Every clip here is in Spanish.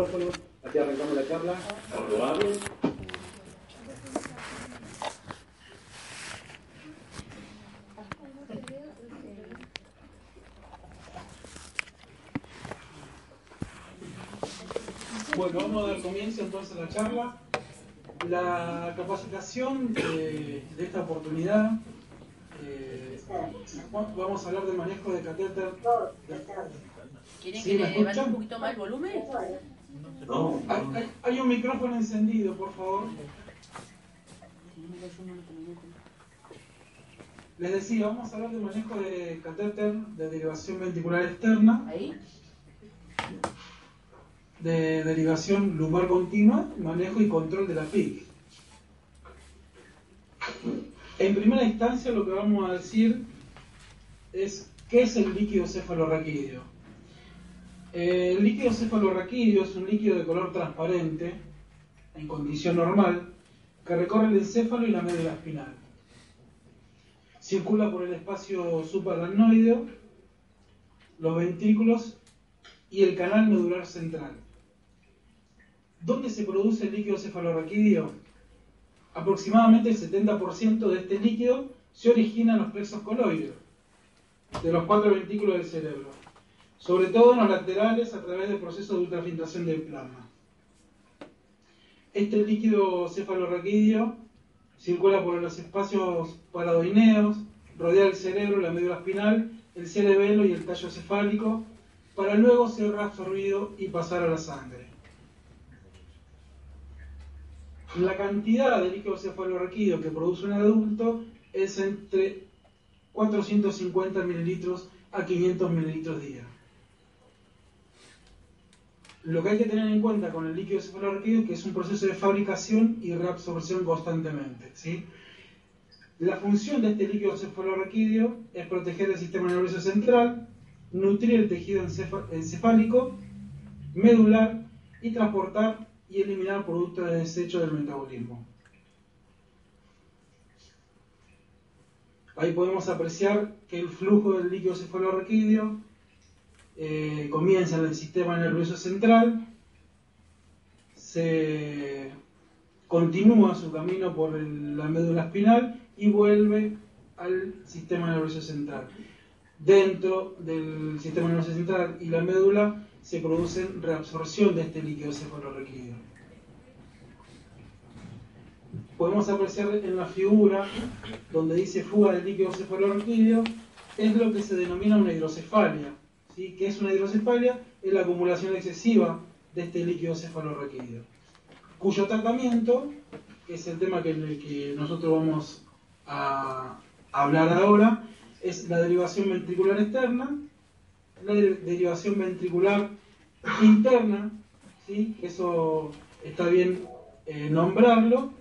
Así arrancamos la charla. Bueno, vamos a dar comienzo entonces a la charla. La capacitación de, de esta oportunidad, eh, vamos a hablar del manejo de catéter. ¿Quieren Sí, que ¿me le levante escuchan? un poquito más el volumen? No, Hay, hay- hay un micrófono encendido, por favor. Les decía, vamos a hablar del manejo de catéter de derivación ventricular externa, Ahí. de derivación lumbar continua, manejo y control de la PIC. En primera instancia lo que vamos a decir es qué es el líquido cefalorraquídeo. Eh, El líquido cefalorraquídeo es un líquido de color transparente, en condición normal, que recorre el encéfalo y la médula espinal. Circula por el espacio supraracnoideo, los ventrículos y el canal medular central. ¿Dónde se produce el líquido cefalorraquídeo? Aproximadamente el 70% de este líquido se origina en los plexos coloides, de los cuatro ventrículos del cerebro, sobre todo en los laterales a través del proceso de ultrafiltración del plasma. Este líquido cefalorraquídeo circula por los espacios paradoineos, rodea el cerebro, la médula espinal, el cerebelo y el tallo cefálico, para luego ser reabsorbido y pasar a la sangre. La cantidad de líquido cefalorraquídeo que produce un adulto es entre 450 mililitros a 500 mililitros día. Lo que hay que tener en cuenta con el líquido cefalorraquídeo es que es un proceso de fabricación y reabsorción constantemente. ¿sí? La función de este líquido cefalorraquídeo es proteger el sistema nervioso central, nutrir el tejido encefálico, medular y transportar y eliminar productos de desecho del metabolismo. Ahí podemos apreciar que el flujo del líquido cefalorraquídeo eh, comienza en el sistema nervioso central, se continúa su camino por la médula espinal y vuelve al sistema nervioso central. Dentro del sistema nervioso central y la médula se produce reabsorción de este líquido cefalorraquídeo. Podemos apreciar en la figura donde dice fuga del líquido cefalorraquídeo, es lo que se denomina una hidrocefalia. ¿Sí? ¿Qué es una hidrocefalia? Es la acumulación excesiva de este líquido cefalorraquídeo, cuyo tratamiento, que es el tema que, que nosotros vamos a hablar ahora, es la derivación ventricular externa, la de- derivación ventricular interna, ¿sí? eso está bien eh, nombrarlo,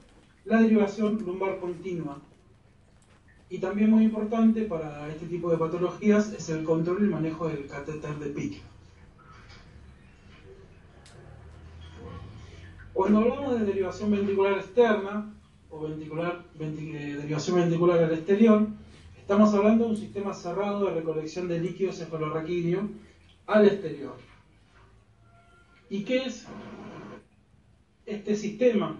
la derivación lumbar continua. Y también muy importante para este tipo de patologías es el control y el manejo del catéter de PIC. Cuando hablamos de derivación ventricular externa o ventricular, ventri- eh, derivación ventricular al exterior, estamos hablando de un sistema cerrado de recolección de líquido cefalorraquídeo al exterior. ¿Y qué es este sistema?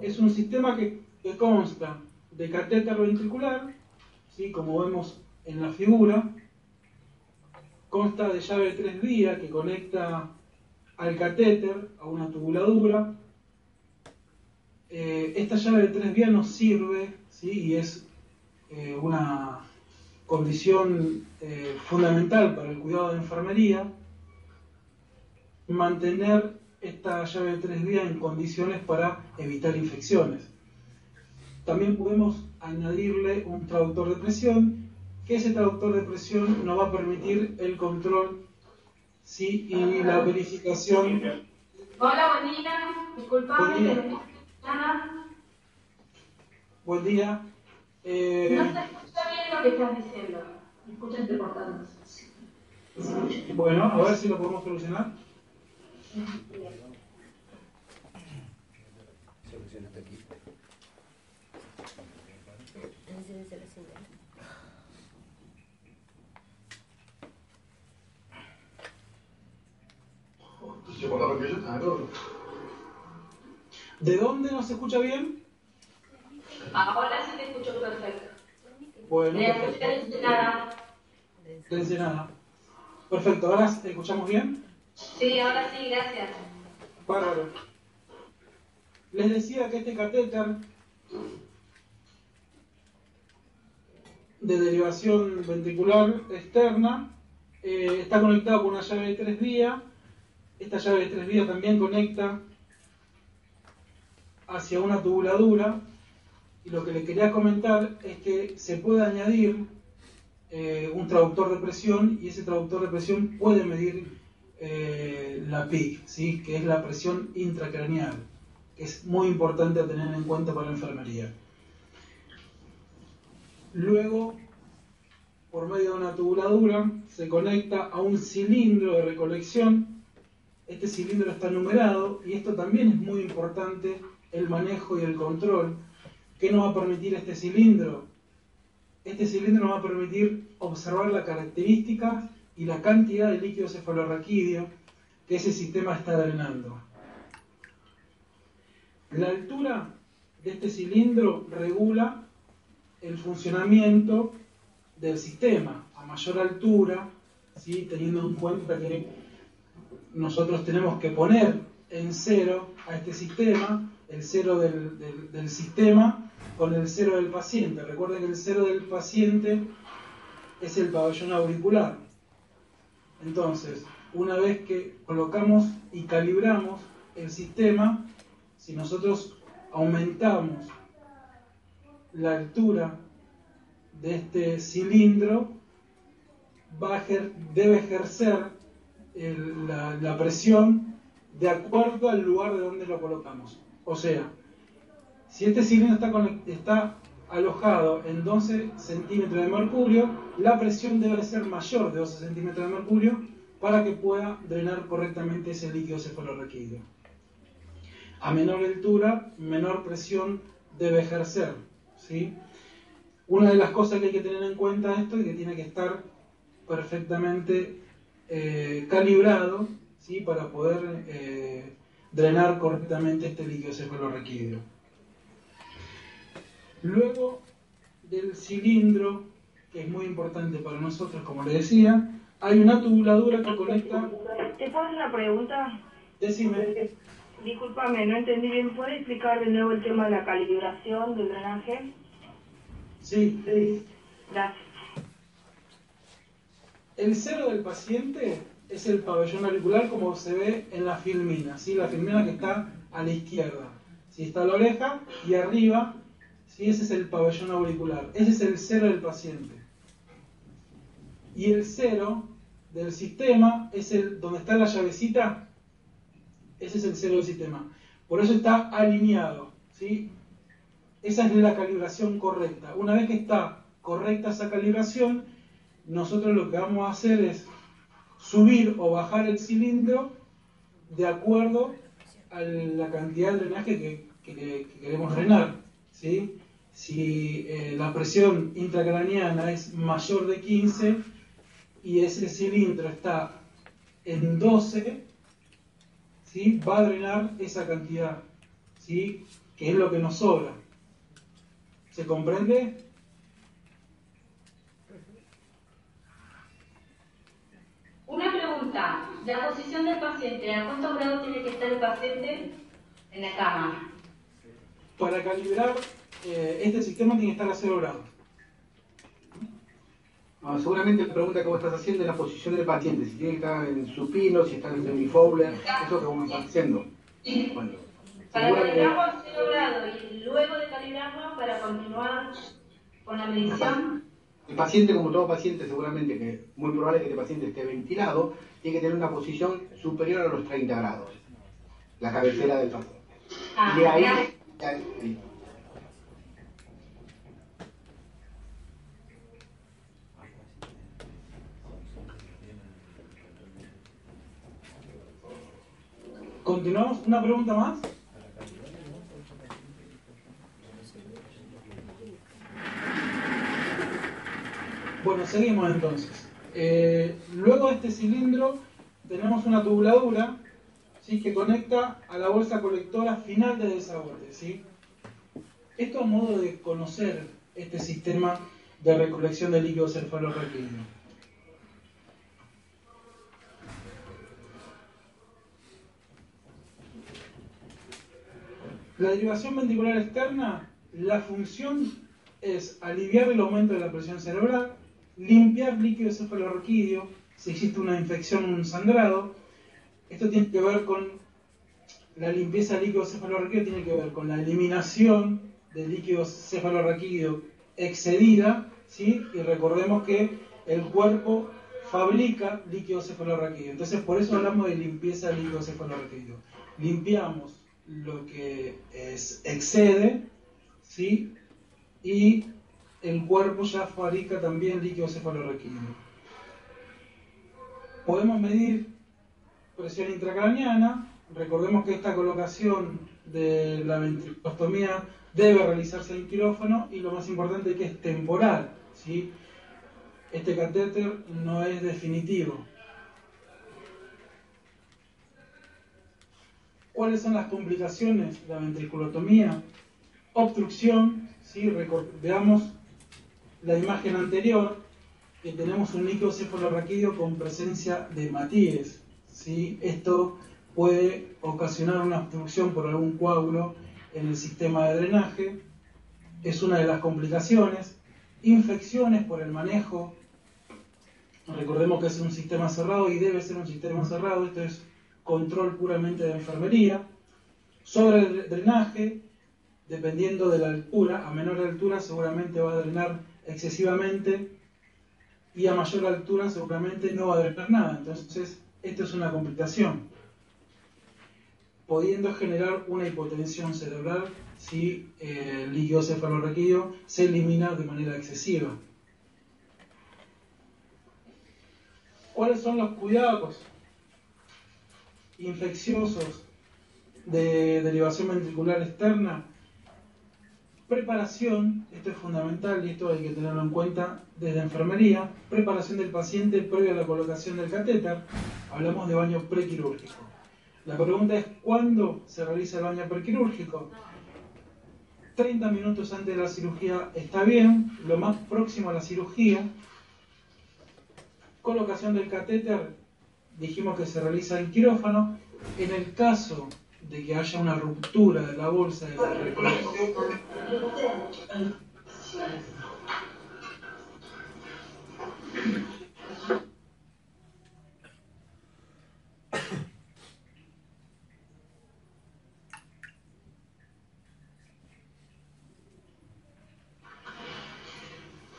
Es un sistema que consta de catéter ventricular, ¿sí? como vemos en la figura, consta de llave de tres vías que conecta al catéter a una tubuladura. Eh, esta llave de tres vías nos sirve ¿sí? y es eh, una condición eh, fundamental para el cuidado de enfermería, mantener esta llave de tres vías en condiciones para evitar infecciones. También podemos añadirle un traductor de presión, que ese traductor de presión nos va a permitir el control ¿sí? y la verificación. Hola, buen día. Disculpame, Buen día. Buen día. Eh, No se escucha bien lo que estás diciendo. Escucha entrecortando. bueno, a ver si lo podemos solucionar. Solución hasta aquí. Eso está todo. ¿De dónde nos escucha bien? Ahora sí te escucho perfecto. Bueno, De perfecto. de nada. Ensenada. Perfecto, ¿ahora escuchamos bien? Sí, ahora sí, gracias. Bárbaro. Les decía que este catéter de derivación ventricular externa eh, está conectado con una llave de tres vías. Esta llave de tres vías también conecta hacia una tubuladura. Y lo que le quería comentar es que se puede añadir eh, un traductor de presión y ese traductor de presión puede medir eh, la PIC, que es la presión intracraneal, que es muy importante a tener en cuenta para la enfermería. Luego, por medio de una tubuladura, se conecta a un cilindro de recolección. Este cilindro está numerado y esto también es muy importante, el manejo y el control. ¿Qué nos va a permitir este cilindro? Este cilindro nos va a permitir observar la característica y la cantidad de líquido cefalorraquídeo que ese sistema está drenando. La altura de este cilindro regula el funcionamiento del sistema. A mayor altura, ¿sí? teniendo en cuenta que nosotros tenemos que poner en cero a este sistema, el cero del, del- del sistema con el cero del paciente. Recuerden que el cero del paciente es el pabellón auricular. Entonces, una vez que colocamos y calibramos el sistema, si nosotros aumentamos la altura de este cilindro, debe ejercer la, presión de acuerdo al lugar de donde lo colocamos. O sea, si este cilindro está, está alojado en 12 centímetros de mercurio, la presión debe ser mayor de 12 centímetros de mercurio para que pueda drenar correctamente ese líquido cefalorraquídeo. A menor altura, menor presión debe ejercer. ¿Sí? Una de las cosas que hay que tener en cuenta esto es que tiene que estar perfectamente eh, calibrado ¿sí? para poder eh, drenar correctamente este líquido cefalorraquídeo. Luego del cilindro, que es muy importante para nosotros, como le decía, hay una tubuladura que conecta. ¿Te puedo hacer una pregunta? Decime, Discúlpame, no entendí bien. ¿Puedes explicar de nuevo el tema de la calibración del drenaje? sí, Gracias. el cero del paciente es el pabellón auricular como se ve en la filmina, ¿sí? la filmina que está a la izquierda. Si está la oreja y arriba, ¿sí? ese es el pabellón auricular, ese es el cero del paciente. Y el cero del sistema es el donde está la llavecita, ese es el cero del sistema. Por eso está alineado, ¿sí? Esa es la calibración correcta. Una vez que está correcta esa calibración, nosotros lo que vamos a hacer es subir o bajar el cilindro de acuerdo a la cantidad de drenaje que, que- que queremos drenar. ¿sí? Si eh, la presión intracraniana es mayor de 15 y ese cilindro está en 12, ¿sí? va a drenar esa cantidad, ¿sí? que es lo que nos sobra. ¿Se comprende? Una pregunta. La posición del paciente. ¿A cuántos grados tiene que estar el paciente en la cama? Para calibrar eh, este sistema tiene que estar a 0 grados. Ah, seguramente la pregunta que vos estás haciendo es la posición del paciente, si tiene que estar en supino, si está en semifowler, eso que vos me estás diciendo. Bueno, Para calibrarlo a 0 grados y luego de calibrarlo para continuar con la medición. el paciente, como todo paciente, seguramente que muy probable que este paciente esté ventilado, tiene que tener una posición superior a los 30 grados, la cabecera del paciente. Ah, Y de ahí, Continuamos. ¿Una pregunta más? Bueno, seguimos entonces. Eh, luego de este cilindro tenemos una tubuladura, ¿sí? que conecta a la bolsa colectora final de desaguaje. ¿sí? Esto a modo de conocer este sistema de recolección de líquidos cefalorraquídeos. La derivación ventricular externa, la función es aliviar el aumento de la presión cerebral, limpiar líquido cefalorraquídeo, si existe una infección o un sangrado. Esto tiene que ver con la limpieza del líquido cefalorraquídeo, tiene que ver con la eliminación de líquido cefalorraquídeo excedida, ¿sí? y recordemos que el cuerpo fabrica líquido cefalorraquídeo. Entonces, por eso hablamos de limpieza del líquido cefalorraquídeo. Limpiamos lo que es, excede, ¿sí? y el cuerpo ya fabrica también líquido cefalorraquídeo. Podemos medir presión intracraniana, recordemos que esta colocación de la ventriculostomía debe realizarse en quirófano y lo más importante es que es temporal. ¿sí? Este catéter no es definitivo. ¿Cuáles son las complicaciones de la ventriculotomía? Obstrucción, ¿sí? veamos la imagen anterior, que tenemos un líquido cefalorraquídeo con presencia de matíes. ¿sí? Esto puede ocasionar una obstrucción por algún coágulo en el sistema de drenaje, es una de las complicaciones. Infecciones por el manejo, recordemos que es un sistema cerrado y debe ser un sistema cerrado, esto es control puramente de enfermería. Sobre el drenaje, dependiendo de la altura, a menor altura seguramente va a drenar excesivamente y a mayor altura seguramente no va a drenar nada. Entonces, esto es una complicación pudiendo generar una hipotensión cerebral si el líquido cefalorraquídeo se elimina de manera excesiva. ¿Cuáles son los cuidados infecciosos de derivación ventricular externa? Preparación, esto es fundamental y esto hay que tenerlo en cuenta desde enfermería, preparación del paciente previo a la colocación del catéter, hablamos de baño prequirúrgico la pregunta es, ¿cuándo se realiza el baño prequirúrgico? 30 minutos antes de la cirugía está bien, lo más próximo a la cirugía. Colocación del catéter, dijimos que se realiza en quirófano. En el caso de que haya una ruptura de la bolsa de la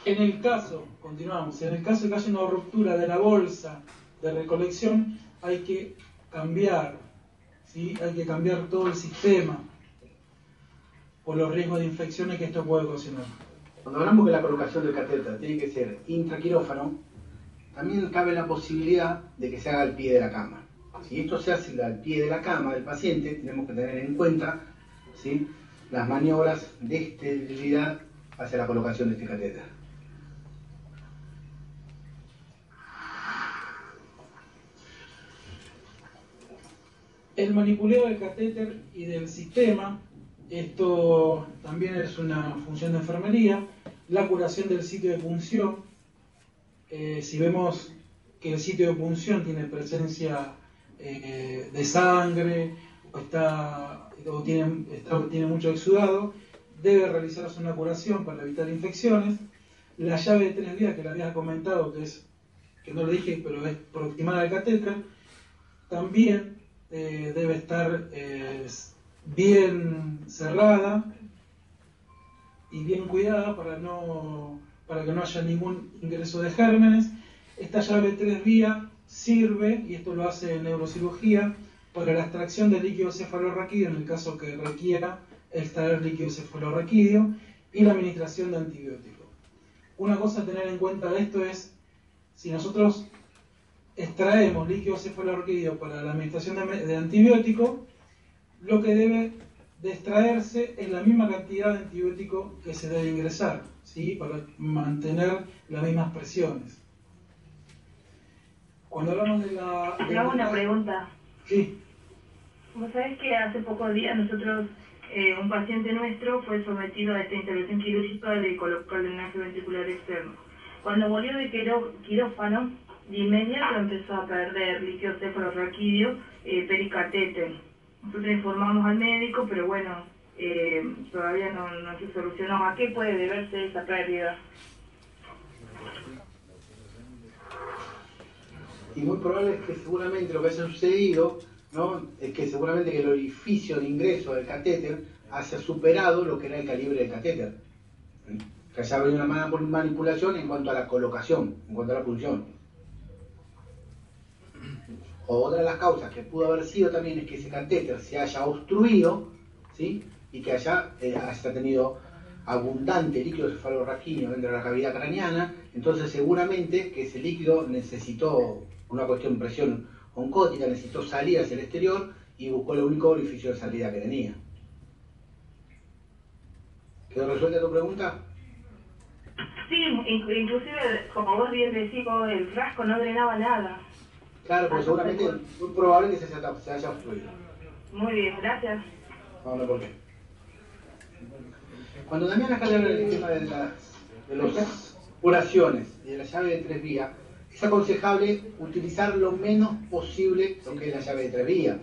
En el caso, continuamos, en el caso de que haya una ruptura de la bolsa de recolección, hay que cambiar, ¿sí? hay que cambiar todo el sistema por los riesgos de infecciones que esto puede ocasionar. Cuando hablamos de la colocación del catéter tiene que ser intraquirófano, también cabe la posibilidad de que se haga al pie de la cama. Si esto se hace al pie de la cama del paciente, tenemos que tener en cuenta ¿sí? las maniobras de esterilidad hacia la colocación de este catéter. El manipuleo del catéter y del sistema, esto también es una función de enfermería. La curación del sitio de punción, eh, si vemos que el sitio de punción tiene presencia eh, de sangre o, está, tiene, tiene mucho exudado, debe realizarse una curación para evitar infecciones. La llave de tres vías que le había comentado, que es que no le dije, pero es proximada al catéter, también eh, debe estar eh, bien cerrada y bien cuidada para, no, para que no haya ningún ingreso de gérmenes. Esta llave tres vías sirve, y esto lo hace en neurocirugía, para la extracción de líquido cefalorraquídeo en el caso que requiera extraer líquido cefalorraquídeo y la administración de antibióticos. Una cosa a tener en cuenta de esto es, si nosotros extraemos líquido cefalorraquídeo para la administración de, antibiótico, lo que debe de extraerse es la misma cantidad de antibiótico que se debe ingresar, ¿sí? para mantener las mismas presiones. Cuando hablamos de la... Te hago una pregunta. Sí. Vos sabés que hace pocos días nosotros, eh, un paciente nuestro fue sometido a esta intervención quirúrgica de colocar drenaje ventricular externo. Cuando volvió de quiró- quirófano, de inmediato empezó a perder líquido cefalorraquídeo, eh, pericatéter. Nosotros informamos al médico, pero bueno, eh, todavía no, no se solucionó. ¿A qué puede deberse esa pérdida? Y muy probable es que seguramente lo que haya sucedido, ¿no? Es que seguramente que el orificio de ingreso del catéter haya superado lo que era el calibre del catéter. ¿sí? Que haya habido una mala manipulación en cuanto a la colocación, en cuanto a la punción. O otra de las causas que pudo haber sido también es que ese catéter se haya obstruido, ¿sí? Y que haya, eh, haya tenido abundante líquido cefalorraquíneo dentro de la cavidad craneana, entonces seguramente que ese líquido necesitó una cuestión de presión oncótica, necesitó salir hacia el exterior y buscó el único orificio de salida que tenía. ¿Quedó resuelta tu pregunta? Sí, inc- inclusive, como vos bien decís, el frasco no drenaba nada. Claro, porque seguramente es muy probable que se haya, se haya obstruido. Muy bien, gracias. Vamos a ver por qué. Cuando Damián acá le habla del tema de las de las y de la llave de tres vías, es aconsejable utilizar lo menos posible lo que es la llave de tres vías.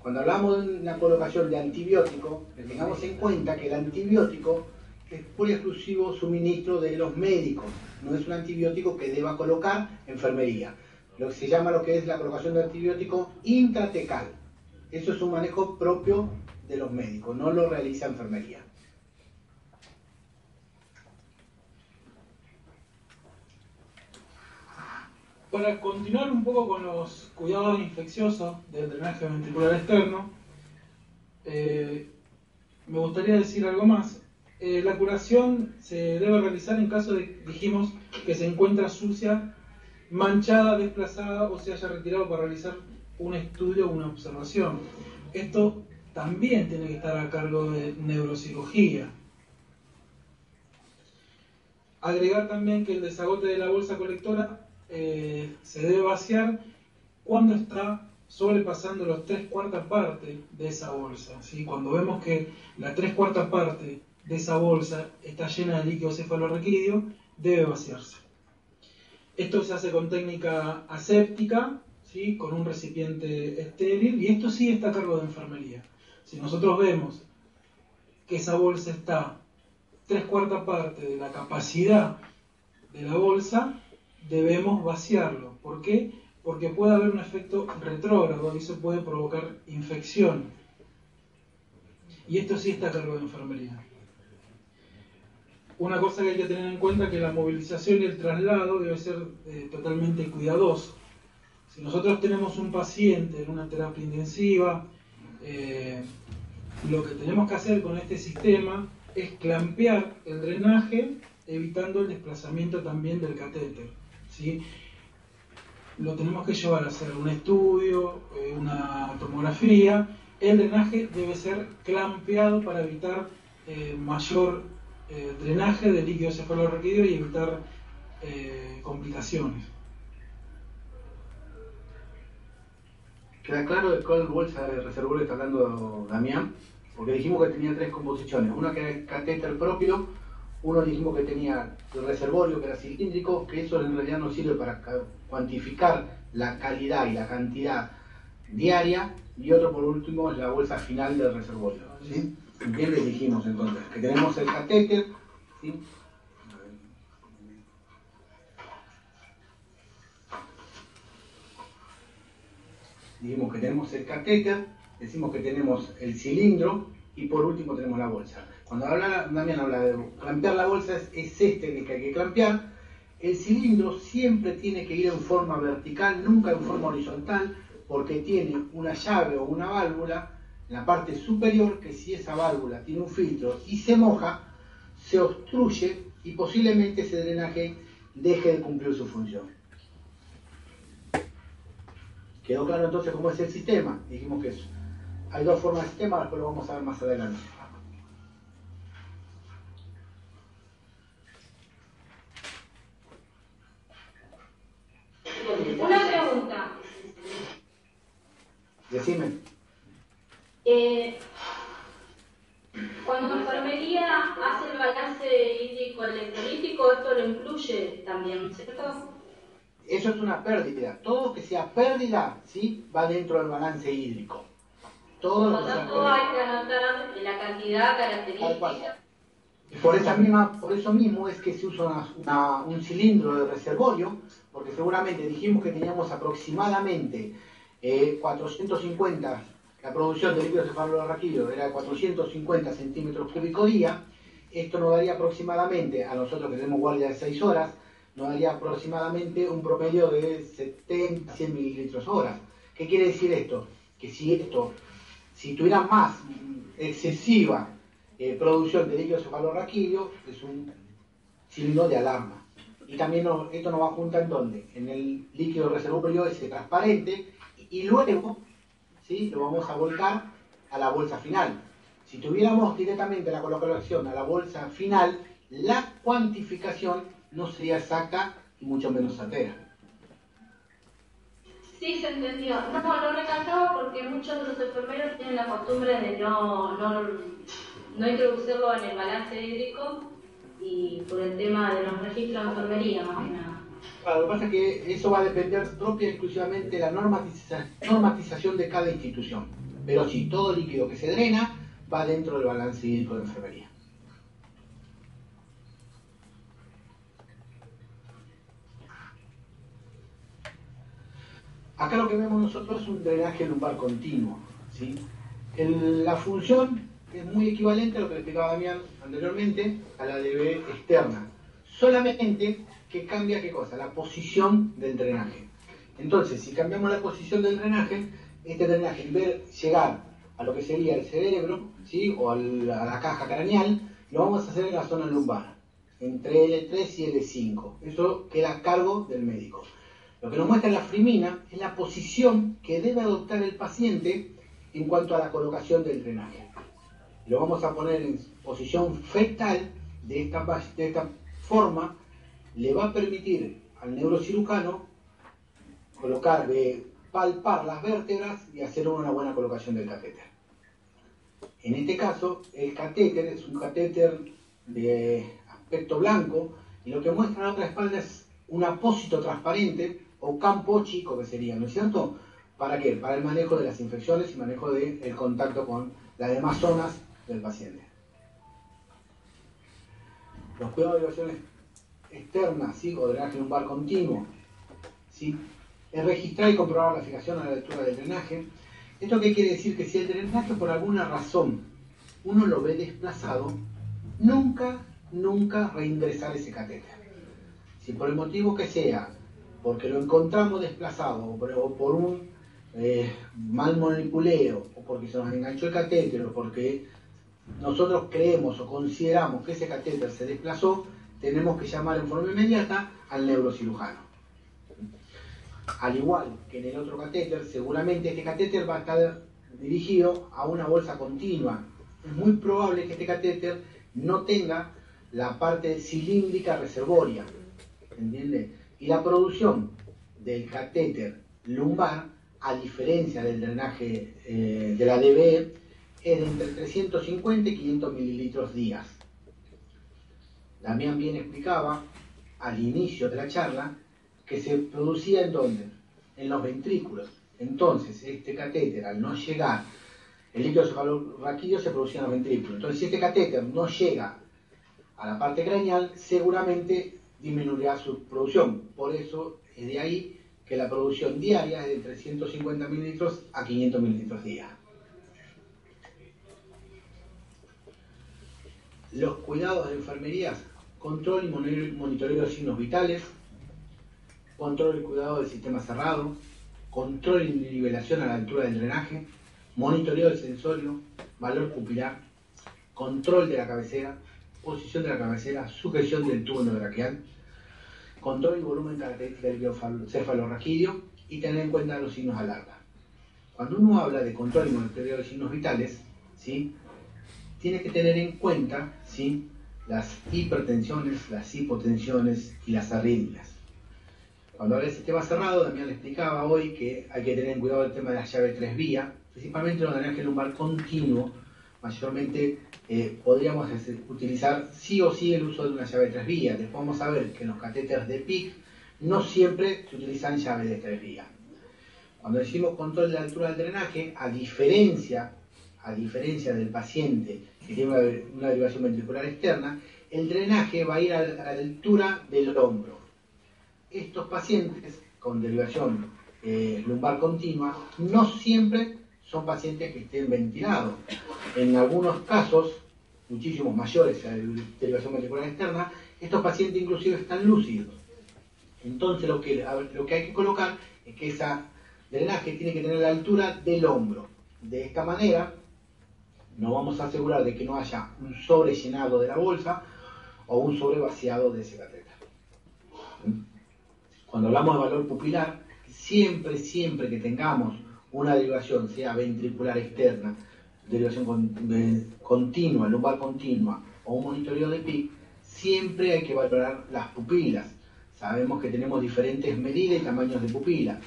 Cuando hablamos de una colocación de antibiótico, tengamos en cuenta que el antibiótico es y exclusivo suministro de los médicos, no es un antibiótico que deba colocar enfermería. Lo que se llama lo que es la colocación de antibiótico intratecal. Eso es un manejo propio de los médicos, no lo realiza enfermería. Para continuar un poco con los cuidados infecciosos del drenaje ventricular externo, eh, me gustaría decir algo más. Eh, la curación se debe realizar en caso de, dijimos, que se encuentra sucia, manchada, desplazada o se haya retirado para realizar un estudio o una observación. Esto también tiene que estar a cargo de neurocirugía. Agregar también que el desagote de la bolsa colectora eh, se debe vaciar cuando está sobrepasando los tres cuartas partes de esa bolsa. ¿sí? Cuando vemos que la tres cuartas parte de esa bolsa está llena de líquido cefalorraquídeo, debe vaciarse. Esto se hace con técnica aséptica, ¿sí? con un recipiente estéril, y esto sí está a cargo de enfermería. Si nosotros vemos que esa bolsa está tres cuartas parte de la capacidad de la bolsa, debemos vaciarlo. ¿Por qué? Porque puede haber un efecto retrógrado y eso puede provocar infección. Y esto sí está a cargo de enfermería. Una cosa que hay que tener en cuenta es que la movilización y el traslado debe ser eh, totalmente cuidadoso. Si nosotros tenemos un paciente en una terapia intensiva, eh, lo que tenemos que hacer con este sistema es clampear el drenaje evitando el desplazamiento también del catéter. ¿sí? Lo tenemos que llevar a hacer un estudio, eh, una tomografía. El drenaje debe ser clampeado para evitar mayor eh, drenaje de líquido cefalorraquídeo y evitar eh, complicaciones. ¿Queda claro de cuál bolsa de reservorio está hablando Damián? Porque dijimos que tenía tres composiciones. Una que era el catéter propio, uno dijimos que tenía el reservorio que era cilíndrico, que eso en realidad no sirve para ca- cuantificar la calidad y la cantidad diaria, y otro por último es la bolsa final del reservorio. ¿sí? ¿Entiendes? Dijimos entonces que tenemos el catéter, dijimos que tenemos el catéter, decimos que tenemos el cilindro y por último tenemos la bolsa. Cuando habla, Damián habla de clampear la bolsa, es, es este el que hay que clampear. El cilindro siempre tiene que ir en forma vertical, nunca en forma horizontal, porque tiene una llave o una válvula la parte superior que si esa válvula tiene un filtro y se moja, se obstruye y posiblemente ese drenaje deje de cumplir su función. ¿Quedó claro entonces cómo es el sistema? Dijimos que hay dos formas de sistema, después lo vamos a ver más adelante. Una pregunta. Decime. Eh, cuando enfermería hace el balance hídrico electrolítico, esto lo incluye también, ¿cierto? Eso es una pérdida. Todo que sea pérdida, ¿sí? Va dentro del balance hídrico. Todo Por lo lo tanto, hay que anotar la cantidad característica. Por, esa misma, por eso mismo es que se usa una- una- un cilindro de reservorio, porque seguramente dijimos que teníamos aproximadamente eh, 450, la producción de líquido cefalorraquídeo era 450 centímetros cúbicos día, esto nos daría aproximadamente, a nosotros que tenemos guardia de 6 horas, nos daría aproximadamente un promedio de 70, 100 mililitros horas. ¿Qué quiere decir esto? Que si esto, si tuviera más excesiva eh, producción de líquido cefalorraquídeo, es un signo de alarma. Y también esto nos va junto en dónde? En el líquido reservorio ese transparente y luego ¿sí? lo vamos a volcar a la bolsa final. Si tuviéramos directamente la colocación a la bolsa final, la cuantificación no sería exacta y mucho menos certera. Sí, se entendió. No, lo recalcaba porque muchos de los enfermeros tienen la costumbre de no, no, no introducirlo en el balance hídrico y por el tema de los registros de enfermería, más que nada. Claro, lo que pasa es que eso va a depender propia y exclusivamente de la normatiza- normatización de cada institución. Pero sí, todo líquido que se drena va dentro del balance hídrico de enfermería. Acá lo que vemos nosotros es un drenaje lumbar continuo. ¿sí? El- la función es muy equivalente a lo que explicaba Damián anteriormente, a la DB externa. Solamente que cambia qué cosa, la posición del drenaje. Entonces, si cambiamos la posición del drenaje, este drenaje, en vez llegar a lo que sería el cerebro, ¿sí? o a la caja craneal, lo vamos a hacer en la zona lumbar, entre L3 y L5. Eso queda a cargo del médico. Lo que nos muestra la frimina es la posición que debe adoptar el paciente en cuanto a la colocación del drenaje. Lo vamos a poner en posición fetal de esta, forma, le va a permitir al neurocirujano colocar, de palpar las vértebras y hacer una buena colocación del catéter. En este caso, el catéter es un catéter de aspecto blanco y lo que muestra la otra espalda es un apósito transparente o campo chico que sería, ¿no es cierto? ¿Para qué? Para el manejo de las infecciones y manejo del contacto con las demás zonas del paciente. Los cuidados de evaluaciones externas, ¿sí? o drenaje lumbar continuo, ¿sí? es registrar y comprobar la fijación a la altura del drenaje. ¿Esto qué quiere decir? Que si el drenaje por alguna razón uno lo ve desplazado, nunca, nunca reingresar ese catéter. Si por el motivo que sea, porque lo encontramos desplazado o por, un eh, mal manipuleo, o porque se nos enganchó el catéter, o porque nosotros creemos o consideramos que ese catéter se desplazó, tenemos que llamar en forma inmediata al neurocirujano. Al igual que en el otro catéter, seguramente este catéter va a estar dirigido a una bolsa continua. Es muy probable que este catéter no tenga la parte cilíndrica reservoria. ¿Entiende? Y la producción del catéter lumbar, a diferencia del drenaje eh, de la DBE, es de entre 350 y 500 mililitros días. Damián bien explicaba al inicio de la charla que se producía en dónde? En los ventrículos. Entonces, este catéter al no llegar, el líquido cefalorraquídeo se producía en los ventrículos. Entonces, si este catéter no llega a la parte craneal, seguramente disminuirá su producción. Por eso es de ahí que la producción diaria es de 350 mililitros a 500 mililitros día. Los cuidados de enfermerías, control y moni- monitoreo de signos vitales, control y cuidado del sistema cerrado, control y nivelación a la altura del drenaje, monitoreo del sensorio, valor pupilar, control de la cabecera, posición de la cabecera, sujeción del tubo endotraqueal, control y volumen característico del cefalorraquídeo y tener en cuenta los signos de alarma. Cuando uno habla de control y monitoreo de signos vitales, ¿sí? tiene que tener en cuenta ¿sí? las hipertensiones, las hipotensiones y las arritmias. Cuando habla del sistema cerrado, Damián le explicaba hoy que hay que tener cuidado el tema de la llave tres vías, principalmente en los drenajes lumbar continuo, mayormente eh, podríamos utilizar sí o sí el uso de una llave de tres vías. Después vamos a ver que en los catéteres de PIC no siempre se utilizan llaves de tres vías. Cuando decimos control de la altura del drenaje, a diferencia, a diferencia del paciente que tiene una, derivación ventricular externa, el drenaje va a ir a la altura del hombro. Estos pacientes con derivación eh, lumbar continua no siempre son pacientes que estén ventilados. En algunos casos, muchísimos mayores a derivación ventricular externa, estos pacientes inclusive están lúcidos. Entonces lo que, lo que hay que colocar es que esa drenaje tiene que tener la altura del hombro. De esta manera nos vamos a asegurar de que no haya un sobrellenado de la bolsa o un sobrevaciado de ese catéter. Cuando hablamos de valor pupilar, siempre, siempre que tengamos una derivación, sea ventricular externa, derivación continua, lumbar continua o un monitoreo de PIC, siempre hay que valorar las pupilas. Sabemos que tenemos diferentes medidas y tamaños de pupila.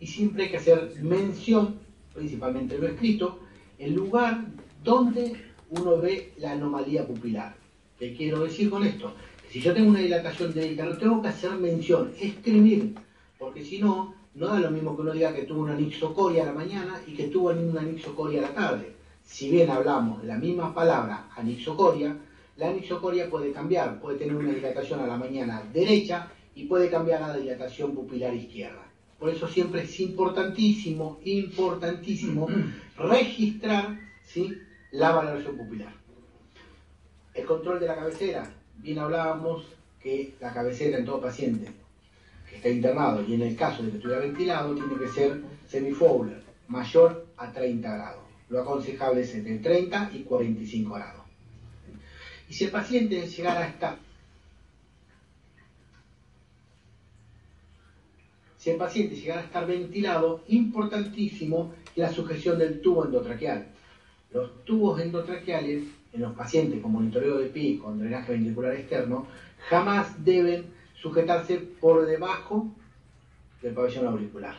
Y siempre hay que hacer mención, principalmente lo escrito, el lugar donde uno ve la anomalía pupilar. ¿Qué quiero decir con esto? Si yo tengo una dilatación de no tengo que hacer mención, escribir, porque si no, no da lo mismo que uno diga que tuvo una anixocoria a la mañana y que tuvo una anixocoria a la tarde. Si bien hablamos de la misma palabra, anixocoria, la anixocoria puede cambiar, puede tener una dilatación a la mañana derecha y puede cambiar a la dilatación pupilar izquierda. Por eso siempre es importantísimo, importantísimo registrar ¿sí? la valoración pupilar. El control de la cabecera. Bien hablábamos que la cabecera en todo paciente que está internado y en el caso de que estuviera ventilado tiene que ser semifowler, mayor a 30 grados. Lo aconsejable es entre 30 y 45 grados. Y si el paciente llegara a estar si el paciente llegara a estar ventilado, importantísimo la sujeción del tubo endotraqueal. Los tubos endotraqueales en los pacientes con monitoreo de PI con drenaje ventricular externo jamás deben sujetarse por debajo del pabellón auricular.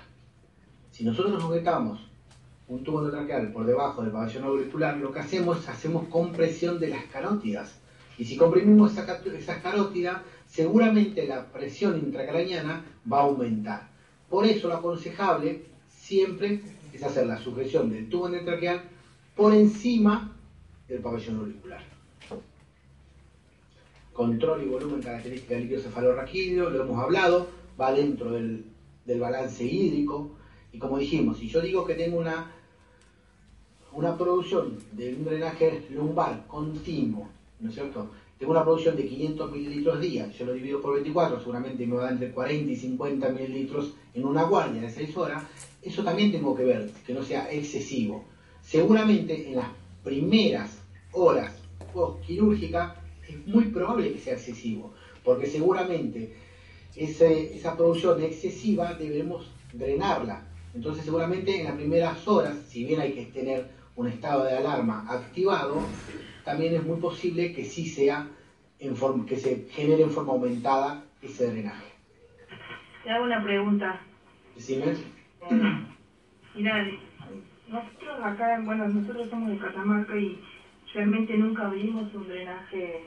Si nosotros sujetamos un tubo endotraqueal por debajo del pabellón auricular, lo que hacemos es hacemos compresión de las carótidas. Y si comprimimos esa, carótida, seguramente la presión intracraniana va a aumentar. Por eso lo aconsejable siempre es hacer la sujeción del tubo endotraqueal por encima del pabellón auricular control y volumen característica del líquido cefalorraquídeo, lo hemos hablado, va dentro del, balance hídrico. Y como dijimos, si yo digo que tengo una, una producción de un drenaje lumbar continuo, ¿no es cierto? Tengo una producción de 500 mililitros día, yo lo divido por 24, seguramente me va a dar entre 40 y 50 mililitros en una guardia de 6 horas, eso también tengo que ver, que no sea excesivo. Seguramente en las primeras horas quirúrgica es muy probable que sea excesivo, porque seguramente esa producción excesiva debemos drenarla. Entonces seguramente en las primeras horas, si bien hay que tener un estado de alarma activado, también es muy posible que sí sea en forma, que se genere en forma aumentada ese drenaje. Te hago una pregunta. Decime. mira, nosotros acá, bueno, nosotros somos de Catamarca y realmente nunca vimos un drenaje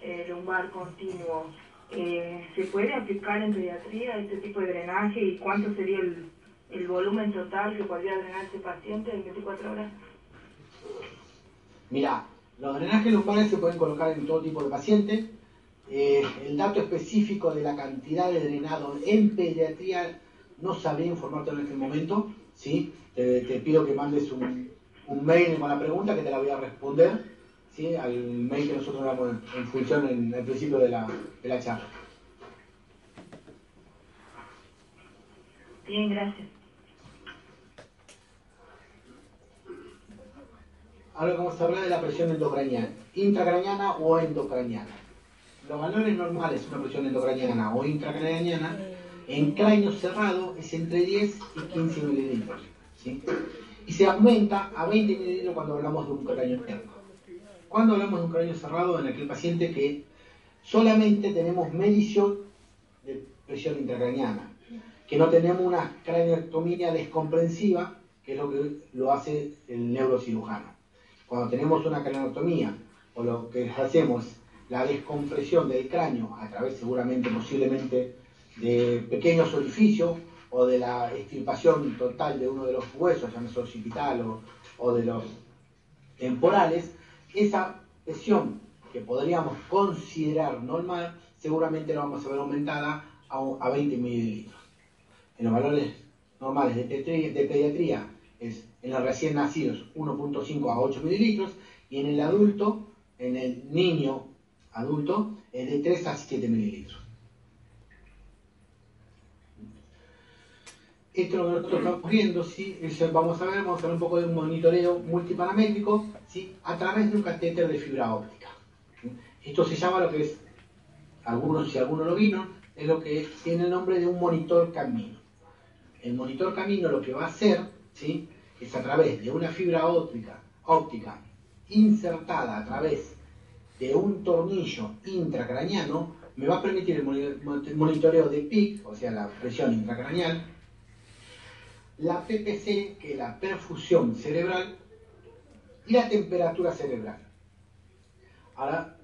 eh, lumbar continuo. Eh, ¿Se puede aplicar en pediatría este tipo de drenaje y cuánto sería el, el volumen total que podría drenar este paciente en 24 horas? Mira, los drenajes lumbares se pueden colocar en todo tipo de pacientes. Eh, el dato específico de la cantidad de drenado en pediatría no sabría informarte en este momento. ¿sí? Te, pido que mandes un, un mail con la pregunta que te la voy a responder ¿sí? al mail que nosotros damos en, función en el principio de la, de la charla. Bien, gracias. Ahora vamos a hablar de la presión endocraniana, intracraniana o endocraniana. Los valores normales de una presión endocraniana o intracraniana en cráneo cerrado es entre 10 y 15 mililitros. ¿sí? Y se aumenta a 20 mililitros cuando hablamos de un cráneo externo. Cuando hablamos de un cráneo cerrado, en aquel paciente que solamente tenemos medición de presión intracraniana. que no tenemos una craneotomía descomprensiva, que es lo que lo hace el neurocirujano. Cuando tenemos una craneotomía, o lo que hacemos la descompresión del cráneo a través seguramente, posiblemente, de pequeños orificios o de la extirpación total de uno de los huesos, llámese occipital o, o de los temporales, esa presión que podríamos considerar normal, seguramente la vamos a ver aumentada a, a 20 mililitros. En los valores normales de, de pediatría es en los recién nacidos 1.5 a 8 mililitros y en el adulto, en el niño adulto, es de 3 a 7 mililitros. Esto lo que nosotros estamos viendo, ¿sí? vamos a ver, vamos a ver un poco de un monitoreo multiparamétrico ¿sí? a través de un catéter de fibra óptica. Esto se llama lo que es, algunos si alguno lo vino, es lo que tiene el nombre de un monitor camino. El monitor camino lo que va a hacer ¿sí? es a través de una fibra óptica, óptica insertada a través de un tornillo intracraniano, me va a permitir el monitoreo de PIC, o sea, la presión intracraneal, la PPC, que es la perfusión cerebral, y la temperatura cerebral. Ahora,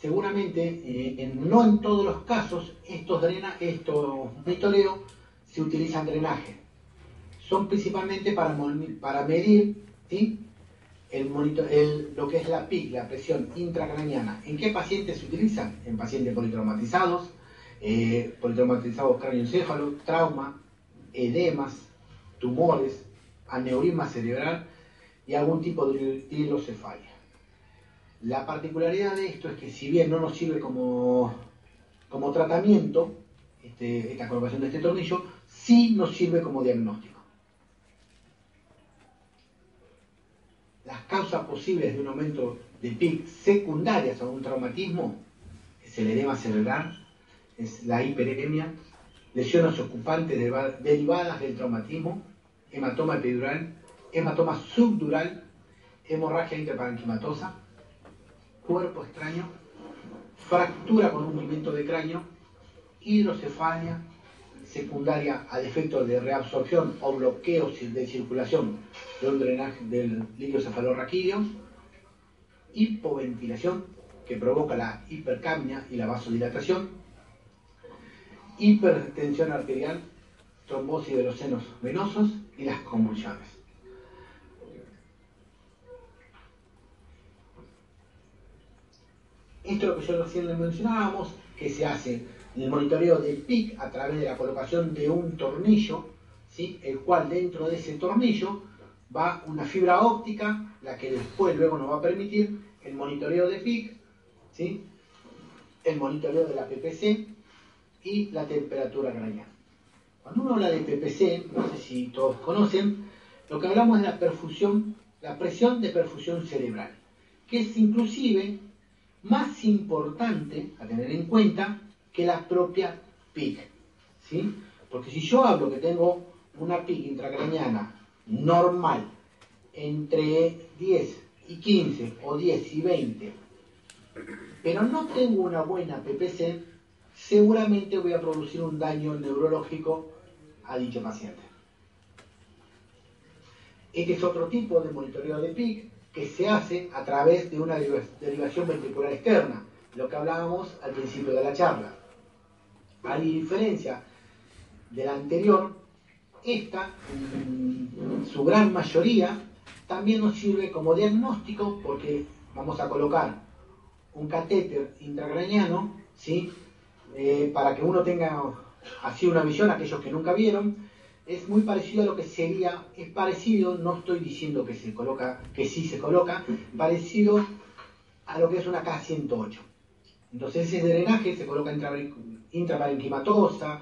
seguramente, eh, no en todos los casos, estos, drena, estos se utilizan drenaje. Son principalmente para, para medir el monitor, lo que es la PIC, la presión intracraniana. ¿En qué pacientes se utilizan? En pacientes politraumatizados, eh, politraumatizados cráneoencéfalo, trauma, edemas, tumores, aneurisma cerebral y algún tipo de hidrocefalia. La particularidad de esto es que si bien no nos sirve como, como tratamiento, este, esta colocación de este tornillo, sí nos sirve como diagnóstico. Las causas posibles de un aumento de PIC secundarias a un traumatismo es el edema cerebral, es la hiperemia, lesiones ocupantes derivadas del traumatismo, hematoma epidural, hematoma subdural, hemorragia interparenquimatosa, cuerpo extraño, fractura con hundimiento de cráneo, hidrocefalia secundaria a defecto de reabsorción o bloqueo de circulación de un drenaje del líquido cefalorraquídeo, hipoventilación que provoca la hipercapnia y la vasodilatación, hipertensión arterial trombosis de los senos venosos y las convulsiones. Esto es lo que yo recién le mencionábamos, que se hace el monitoreo del PIC a través de la colocación de un tornillo, ¿sí? el cual dentro de ese tornillo va una fibra óptica, la que después luego nos va a permitir el monitoreo de PIC, ¿sí? el monitoreo de la PPC y la temperatura craneal. Cuando uno habla de PPC, no sé si todos conocen, lo que hablamos es la perfusión, la presión de perfusión cerebral, que es inclusive más importante a tener en cuenta que la propia PIC. ¿sí? Porque si yo hablo que tengo una PIC intracraniana normal entre 10 y 15 o 10 y 20, pero no tengo una buena PPC, seguramente voy a producir un daño neurológico a dicho paciente. Este es otro tipo de monitoreo de PIC que se hace a través de una derivación ventricular externa, lo que hablábamos al principio de la charla. A diferencia de la anterior, esta, en su gran mayoría, también nos sirve como diagnóstico porque vamos a colocar un catéter intracraniano ¿sí? Eh, para que uno tenga así una visión, aquellos que nunca vieron, es muy parecido a lo que sería, es parecido, no estoy diciendo que se coloca, que sí se coloca, parecido a lo que es una K108. Entonces ese drenaje se coloca intraparenquimatosa,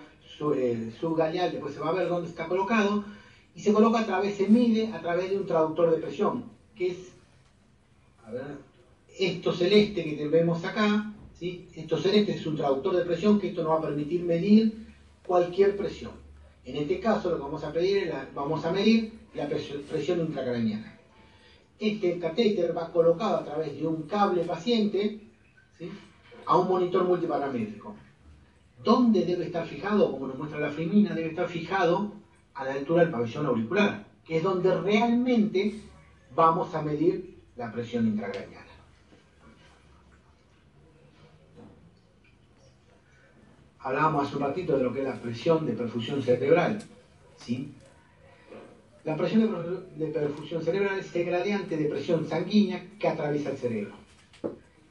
eh, subgaleal, después se va a ver dónde está colocado, y se coloca a través, se mide a través de un traductor de presión, que es, esto celeste que vemos acá, ¿sí? esto celeste es un traductor de presión que esto nos va a permitir medir cualquier presión. En este caso lo que vamos a, pedir vamos a medir la presión intracraniana. Este catéter va colocado a través de un cable paciente a un monitor multiparamétrico. ¿Dónde debe estar fijado? Como nos muestra la frimina, debe estar fijado a la altura del pabellón auricular, que es donde realmente vamos a medir la presión intracraneana. Hablábamos hace un ratito de lo que es la presión de perfusión cerebral. ¿sí? La presión de perfusión cerebral es el gradiente de presión sanguínea que atraviesa el cerebro.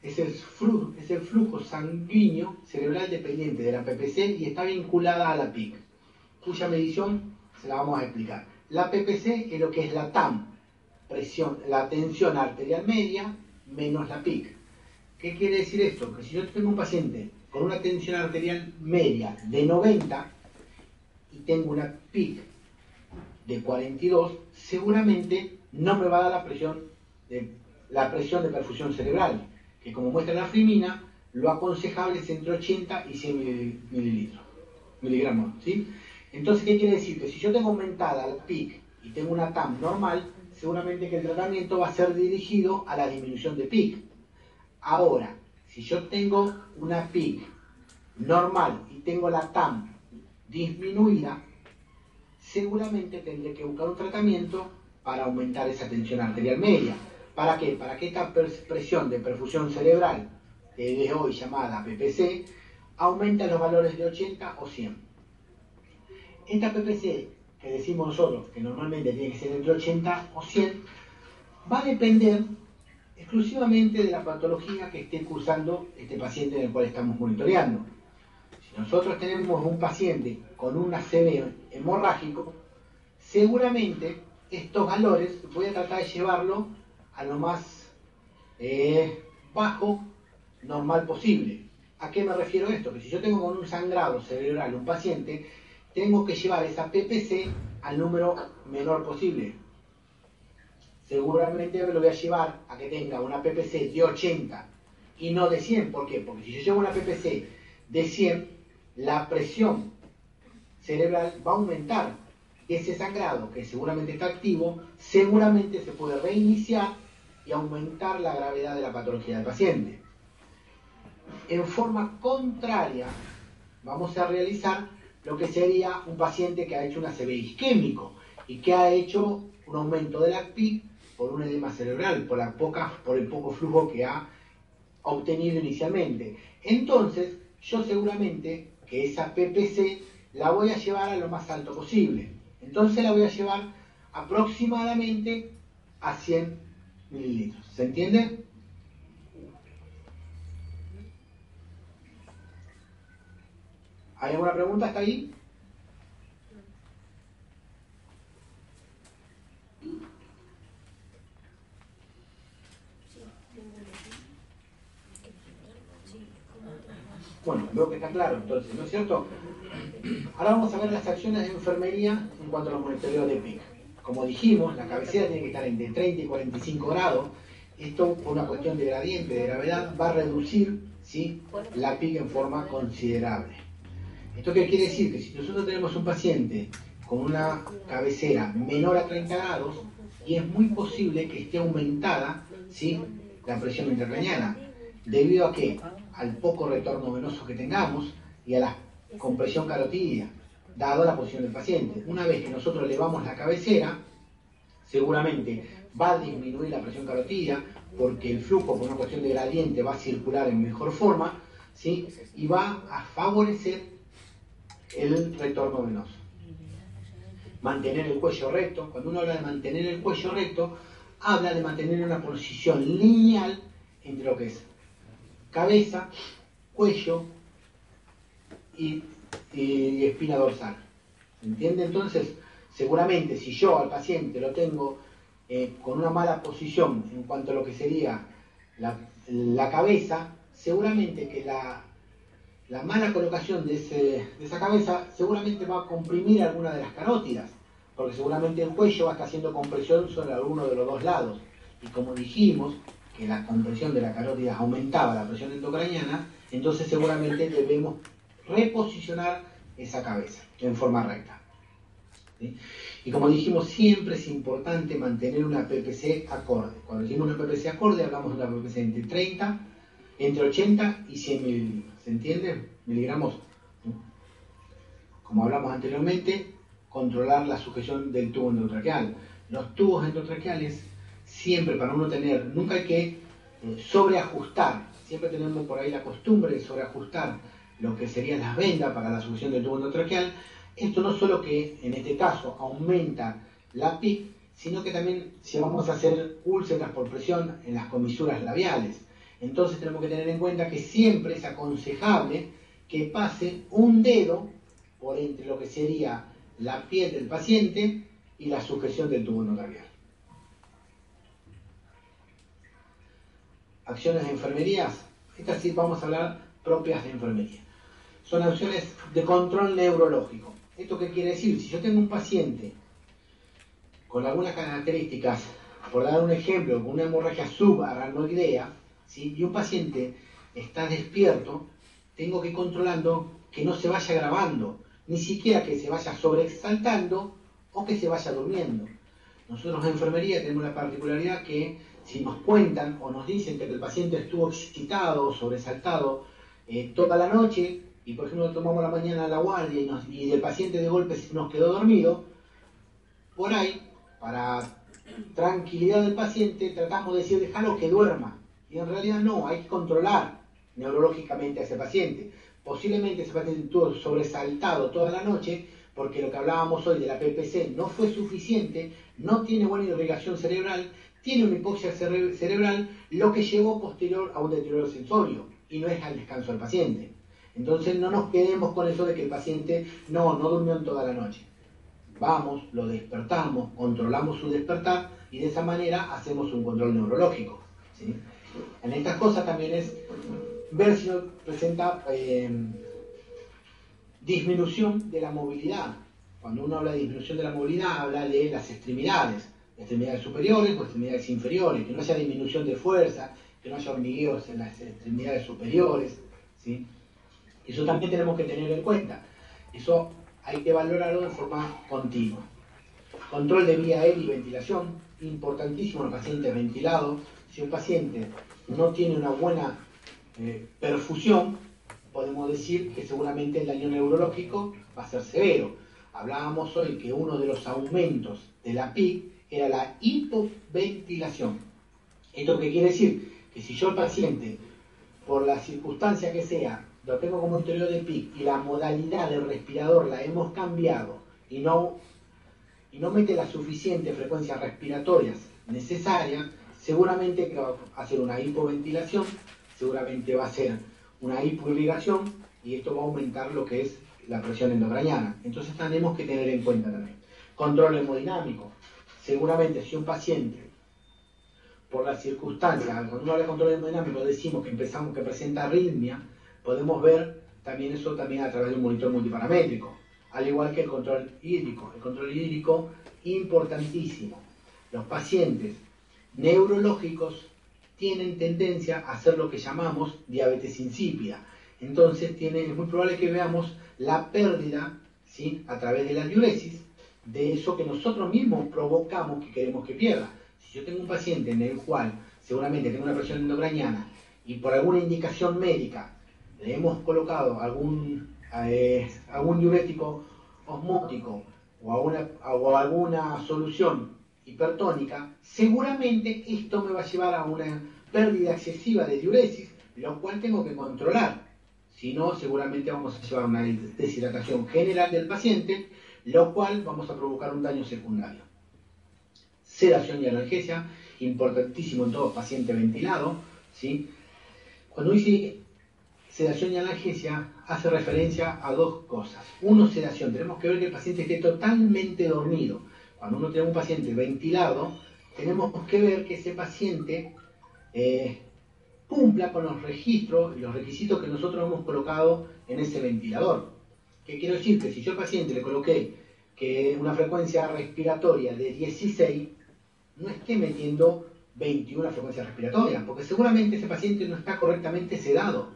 Es el, flujo, es el flujo sanguíneo cerebral dependiente de la PPC y está vinculada a la PIC, cuya medición se la vamos a explicar. La PPC es lo que es la TAM, presión, la tensión arterial media menos la PIC. ¿Qué quiere decir esto? Que si yo tengo un paciente con una tensión arterial media de 90 y tengo una PIC de 42, seguramente no me va a dar la presión de, la presión de perfusión cerebral, que como muestra la frimina, lo aconsejable es entre 80 y 100 mililitros, miligramos, ¿sí? Entonces, ¿qué quiere decir? Que si yo tengo aumentada la PIC y tengo una TAM normal, seguramente que el tratamiento va a ser dirigido a la disminución de PIC. Ahora, si yo tengo una PIC normal y tengo la TAM disminuida, seguramente tendré que buscar un tratamiento para aumentar esa tensión arterial media. ¿Para qué? Para que esta presión de perfusión cerebral, que es hoy llamada PPC, aumente los valores de 80 o 100. Esta PPC, que decimos nosotros que normalmente tiene que ser entre 80 o 100, va a depender exclusivamente de la patología que esté cursando este paciente en el cual estamos monitoreando. Si nosotros tenemos un paciente con un ACV hemorrágico, seguramente estos valores voy a tratar de llevarlo a lo más eh, bajo normal posible. ¿A qué me refiero esto? Que si yo tengo con un sangrado cerebral un paciente, tengo que llevar esa PPC al número menor posible. Seguramente me lo voy a llevar a que tenga una PPC de 80 y no de 100. ¿Por qué? Porque si yo llevo una PPC de 100, la presión cerebral va a aumentar. Ese sangrado, que seguramente está activo, seguramente se puede reiniciar y aumentar la gravedad de la patología del paciente. En forma contraria, vamos a realizar lo que sería un paciente que ha hecho un ACV isquémico y que ha hecho un aumento de la PIC por un edema cerebral, por, la poca, por el poco flujo que ha obtenido inicialmente. Entonces, yo seguramente que esa PPC la voy a llevar a lo más alto posible. Entonces la voy a llevar aproximadamente a 100 mililitros. ¿Se entiende? ¿Hay alguna pregunta hasta ahí? Bueno, veo que está claro entonces, ¿no es cierto? Ahora vamos a ver las acciones de enfermería en cuanto a los monitoreos de PIC. Como dijimos, la cabecera tiene que estar entre 30 y 45 grados. Esto, por una cuestión de gradiente, de gravedad, va a reducir ¿sí? la PIC en forma considerable. ¿Esto qué quiere decir? Que si nosotros tenemos un paciente con una cabecera menor a 30 grados, y es muy posible que esté aumentada ¿sí? la presión intracraniana, debido a que al poco retorno venoso que tengamos y a la compresión carotidia, dado la posición del paciente. Una vez que nosotros elevamos la cabecera, seguramente va a disminuir la presión carotidia porque el flujo por una cuestión de gradiente va a circular en mejor forma ¿sí? y va a favorecer el retorno venoso. Mantener el cuello recto, cuando uno habla de mantener el cuello recto, habla de mantener una posición lineal entre lo que es cabeza, cuello y, espina dorsal. ¿Entiende? Entonces, seguramente si yo al paciente lo tengo eh, con una mala posición en cuanto a lo que sería la, cabeza, seguramente que la, la mala colocación de, de, esa cabeza seguramente va a comprimir alguna de las carótidas, porque seguramente el cuello va a estar haciendo compresión sobre alguno de los dos lados. Y como dijimos, que la compresión de la carótida aumentaba la presión endocraniana, entonces seguramente debemos reposicionar esa cabeza en forma recta. Y como dijimos, siempre es importante mantener una PPC acorde. Cuando decimos una PPC acorde, hablamos de una PPC entre 30, entre 80 y 100 mililitros. ¿Se entiende? Miligramos como hablamos anteriormente, controlar la sujeción del tubo endotraqueal. Los tubos endotraqueales, siempre para uno tener, nunca hay que eh, sobreajustar, siempre tenemos por ahí la costumbre de sobreajustar lo que serían las vendas para la sujeción del tubo endotraqueal. Esto no solo que en este caso aumenta la PIC, sino que también si vamos a hacer úlceras por presión en las comisuras labiales. Entonces tenemos que tener en cuenta que siempre es aconsejable que pase un dedo por entre lo que sería la piel del paciente y la sujeción del tubo endotraqueal. Acciones de enfermerías, estas sí vamos a hablar propias de enfermería. Son acciones de control neurológico. ¿Esto qué quiere decir? Si yo tengo un paciente con algunas características, por dar un ejemplo, con una hemorragia subaracnoidea, ¿sí? y un paciente está despierto, tengo que ir controlando que no se vaya grabando, ni siquiera que se vaya sobreexaltando o que se vaya durmiendo. Nosotros en enfermería tenemos la particularidad que si nos cuentan o nos dicen que el paciente estuvo excitado, sobresaltado eh, toda la noche, y por ejemplo tomamos la mañana la guardia y, y el paciente de golpe nos quedó dormido, por ahí para tranquilidad del paciente, tratamos de decir, déjalo que duerma. Y en realidad no, hay que controlar neurológicamente a ese paciente. Posiblemente ese paciente estuvo sobresaltado toda la noche porque lo que hablábamos hoy de la PPC no fue suficiente, no tiene buena irrigación cerebral, tiene una hipoxia cerebral, lo que llevó posterior a un deterioro sensorio y no es al descanso del paciente. Entonces no nos quedemos con eso de que el paciente no, no durmió en toda la noche vamos, lo despertamos, controlamos su despertar y de esa manera hacemos un control neurológico. En estas cosas también es ver si presenta em, disminución de la movilidad. Cuando uno habla de disminución de la movilidad, habla de las extremidades, extremidades superiores o extremidades inferiores, que no haya disminución de fuerza, que no haya hormigueos en las extremidades superiores. ¿sí? Eso también tenemos que tener en cuenta. Eso hay que valorarlo de forma continua. Control de vía aérea y ventilación, importantísimo en el paciente ventilado. Si un paciente no tiene una buena eh, perfusión, podemos decir que seguramente el daño neurológico va a ser severo. Hablábamos hoy que uno de los aumentos de la PIC era la hipoventilación. ¿Esto qué quiere decir? Que si yo el paciente, por la circunstancia que sea, lo tengo como interior de PIC y la modalidad del respirador la hemos cambiado y no, y no mete las suficientes frecuencias respiratorias necesarias, seguramente que va a hacer una hipoventilación, seguramente va a ser una hipoirrigación y esto va a aumentar lo que es la presión endocraniana. Entonces tenemos que tener en cuenta también. Control hemodinámico. Seguramente si un paciente, por las circunstancias, cuando uno habla de control hemodinámico decimos que empezamos que presenta arritmia, podemos ver también eso también a través de un monitor multiparamétrico, al igual que el control hídrico. El control hídrico, importantísimo. Los pacientes neurológicos tienen tendencia a hacer lo que llamamos diabetes insípida. Entonces tiene, es muy probable que veamos la pérdida ¿sí? a través de la diuresis de eso que nosotros mismos provocamos que queremos que pierda. Si yo tengo un paciente en el cual seguramente tengo una presión endocraniana y por alguna indicación médica le hemos colocado algún, eh, algún diurético osmótico o alguna, o alguna solución hipertónica, seguramente esto me va a llevar a una pérdida excesiva de diuresis, lo cual tengo que controlar. Si no, seguramente vamos a llevar una deshidratación general del paciente, lo cual vamos a provocar un daño secundario. Sedación y analgesia, importantísimo en todo paciente ventilado. ¿sí? Cuando dice sedación y analgesia hace referencia a dos cosas. Uno, sedación. Tenemos que ver que el paciente esté totalmente dormido. Cuando uno tiene un paciente ventilado, tenemos que ver que ese paciente eh, cumpla con los registros y los requisitos que nosotros hemos colocado en ese ventilador. ¿Qué quiero decir? Que si yo al paciente le coloqué que una frecuencia respiratoria de 16, no esté metiendo 21 frecuencias respiratorias, porque seguramente ese paciente no está correctamente sedado.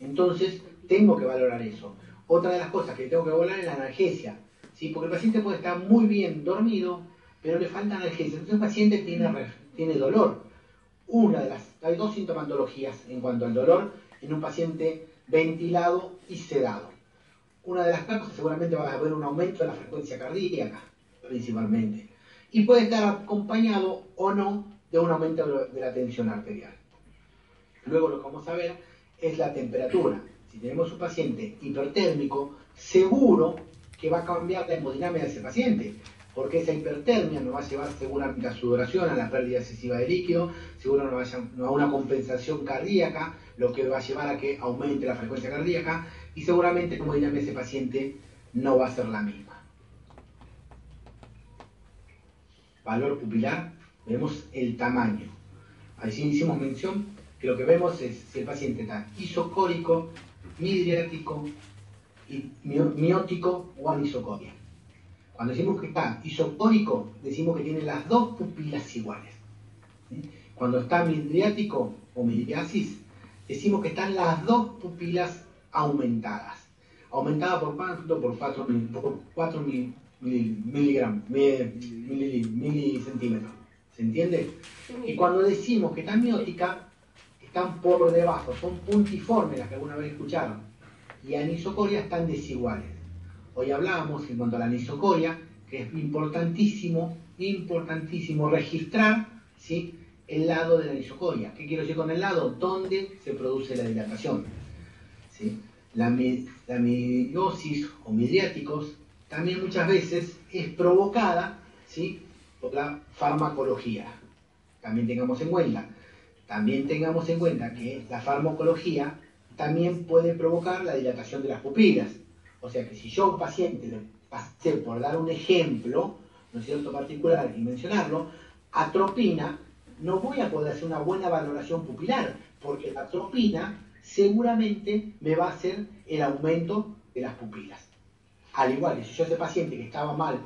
Entonces, tengo que valorar eso. Otra de las cosas que tengo que valorar es la analgesia, ¿sí? porque el paciente puede estar muy bien dormido, pero le falta analgesia. Entonces el paciente tiene, tiene dolor. Una de las, hay dos sintomatologías en cuanto al dolor en un paciente ventilado y sedado. Una de las causas seguramente va a haber un aumento de la frecuencia cardíaca, principalmente. Y puede estar acompañado o no de un aumento de la tensión arterial. Luego lo que vamos a ver es la temperatura. Si tenemos un paciente hipertérmico, seguro que va a cambiar la hemodinámica de ese paciente, porque esa hipertermia nos va a llevar seguramente a sudoración, a la pérdida excesiva de líquido, seguro nos va a, una compensación cardíaca, lo que va a llevar a que aumente la frecuencia cardíaca y seguramente hemodinámica de ese paciente no va a ser la misma. Valor pupilar, vemos el tamaño. Sí hicimos mención que lo que vemos es si el paciente está isocórico, midriático, miótico o anisocoria. Cuando decimos que está isocórico, decimos que tiene las dos pupilas iguales. Cuando está midriático o midriasis, decimos que están las dos pupilas aumentadas. Aumentada por cuánto? Por 4, por 4 miligramos, milicentímetros. ¿Se entiende? Y cuando decimos que está miótica, están por debajo, son puntiformes las que alguna vez escucharon. Y anisocoria están desiguales. Hoy hablábamos en cuanto a la anisocoria, que es importantísimo, importantísimo registrar ¿sí? el lado de la anisocoria. ¿Qué quiero decir con el lado? Donde se produce la dilatación. La, la midiosis o midriáticos también muchas veces es provocada ¿sí? por la farmacología. También tengamos en cuenta, también tengamos en cuenta que la farmacología también puede provocar la dilatación de las pupilas. O sea que si yo a un paciente le pasé, por dar un ejemplo, ¿no es cierto?, particular y mencionarlo, atropina, no voy a poder hacer una buena valoración pupilar, porque la atropina seguramente me va a hacer el aumento de las pupilas. Al igual que si yo ese paciente que estaba mal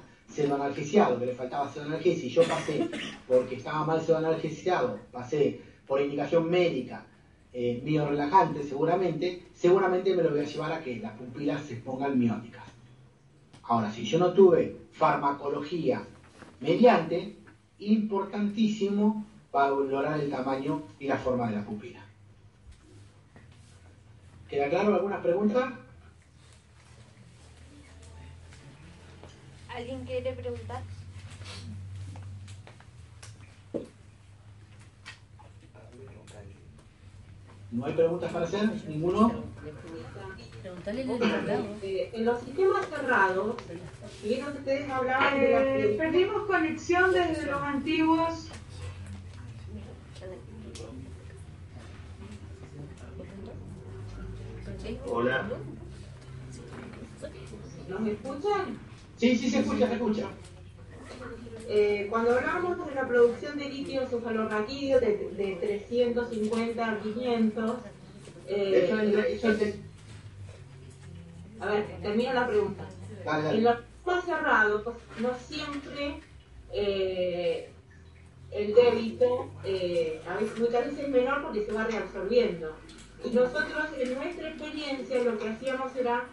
analgesiado, que le faltaba analgesia, y yo pasé porque estaba mal analgesiado, pasé por indicación médica, eh, seguramente, seguramente me lo voy a llevar a que las pupilas se pongan mióticas. Ahora, si yo no tuve farmacología mediante, importantísimo para valorar el tamaño y la forma de la pupila. ¿Queda claro alguna pregunta? ¿Alguien quiere preguntar? ¿No hay preguntas para hacer? ¿Ninguno? Eh, en los sistemas cerrados, vieron que ustedes hablaban de la... Eh, perdimos conexión desde los antiguos. Hola. ¿No me escuchan? Sí, sí, se escucha, se escucha. Eh, cuando hablábamos de la producción de líquido cefalorraquídeo de, de 350 a 500, eh, a ver, termino la pregunta. En los más cerrados, no siempre eh, el débito, a veces, muchas veces es menor porque se va reabsorbiendo. Y nosotros, en nuestra experiencia, lo que hacíamos era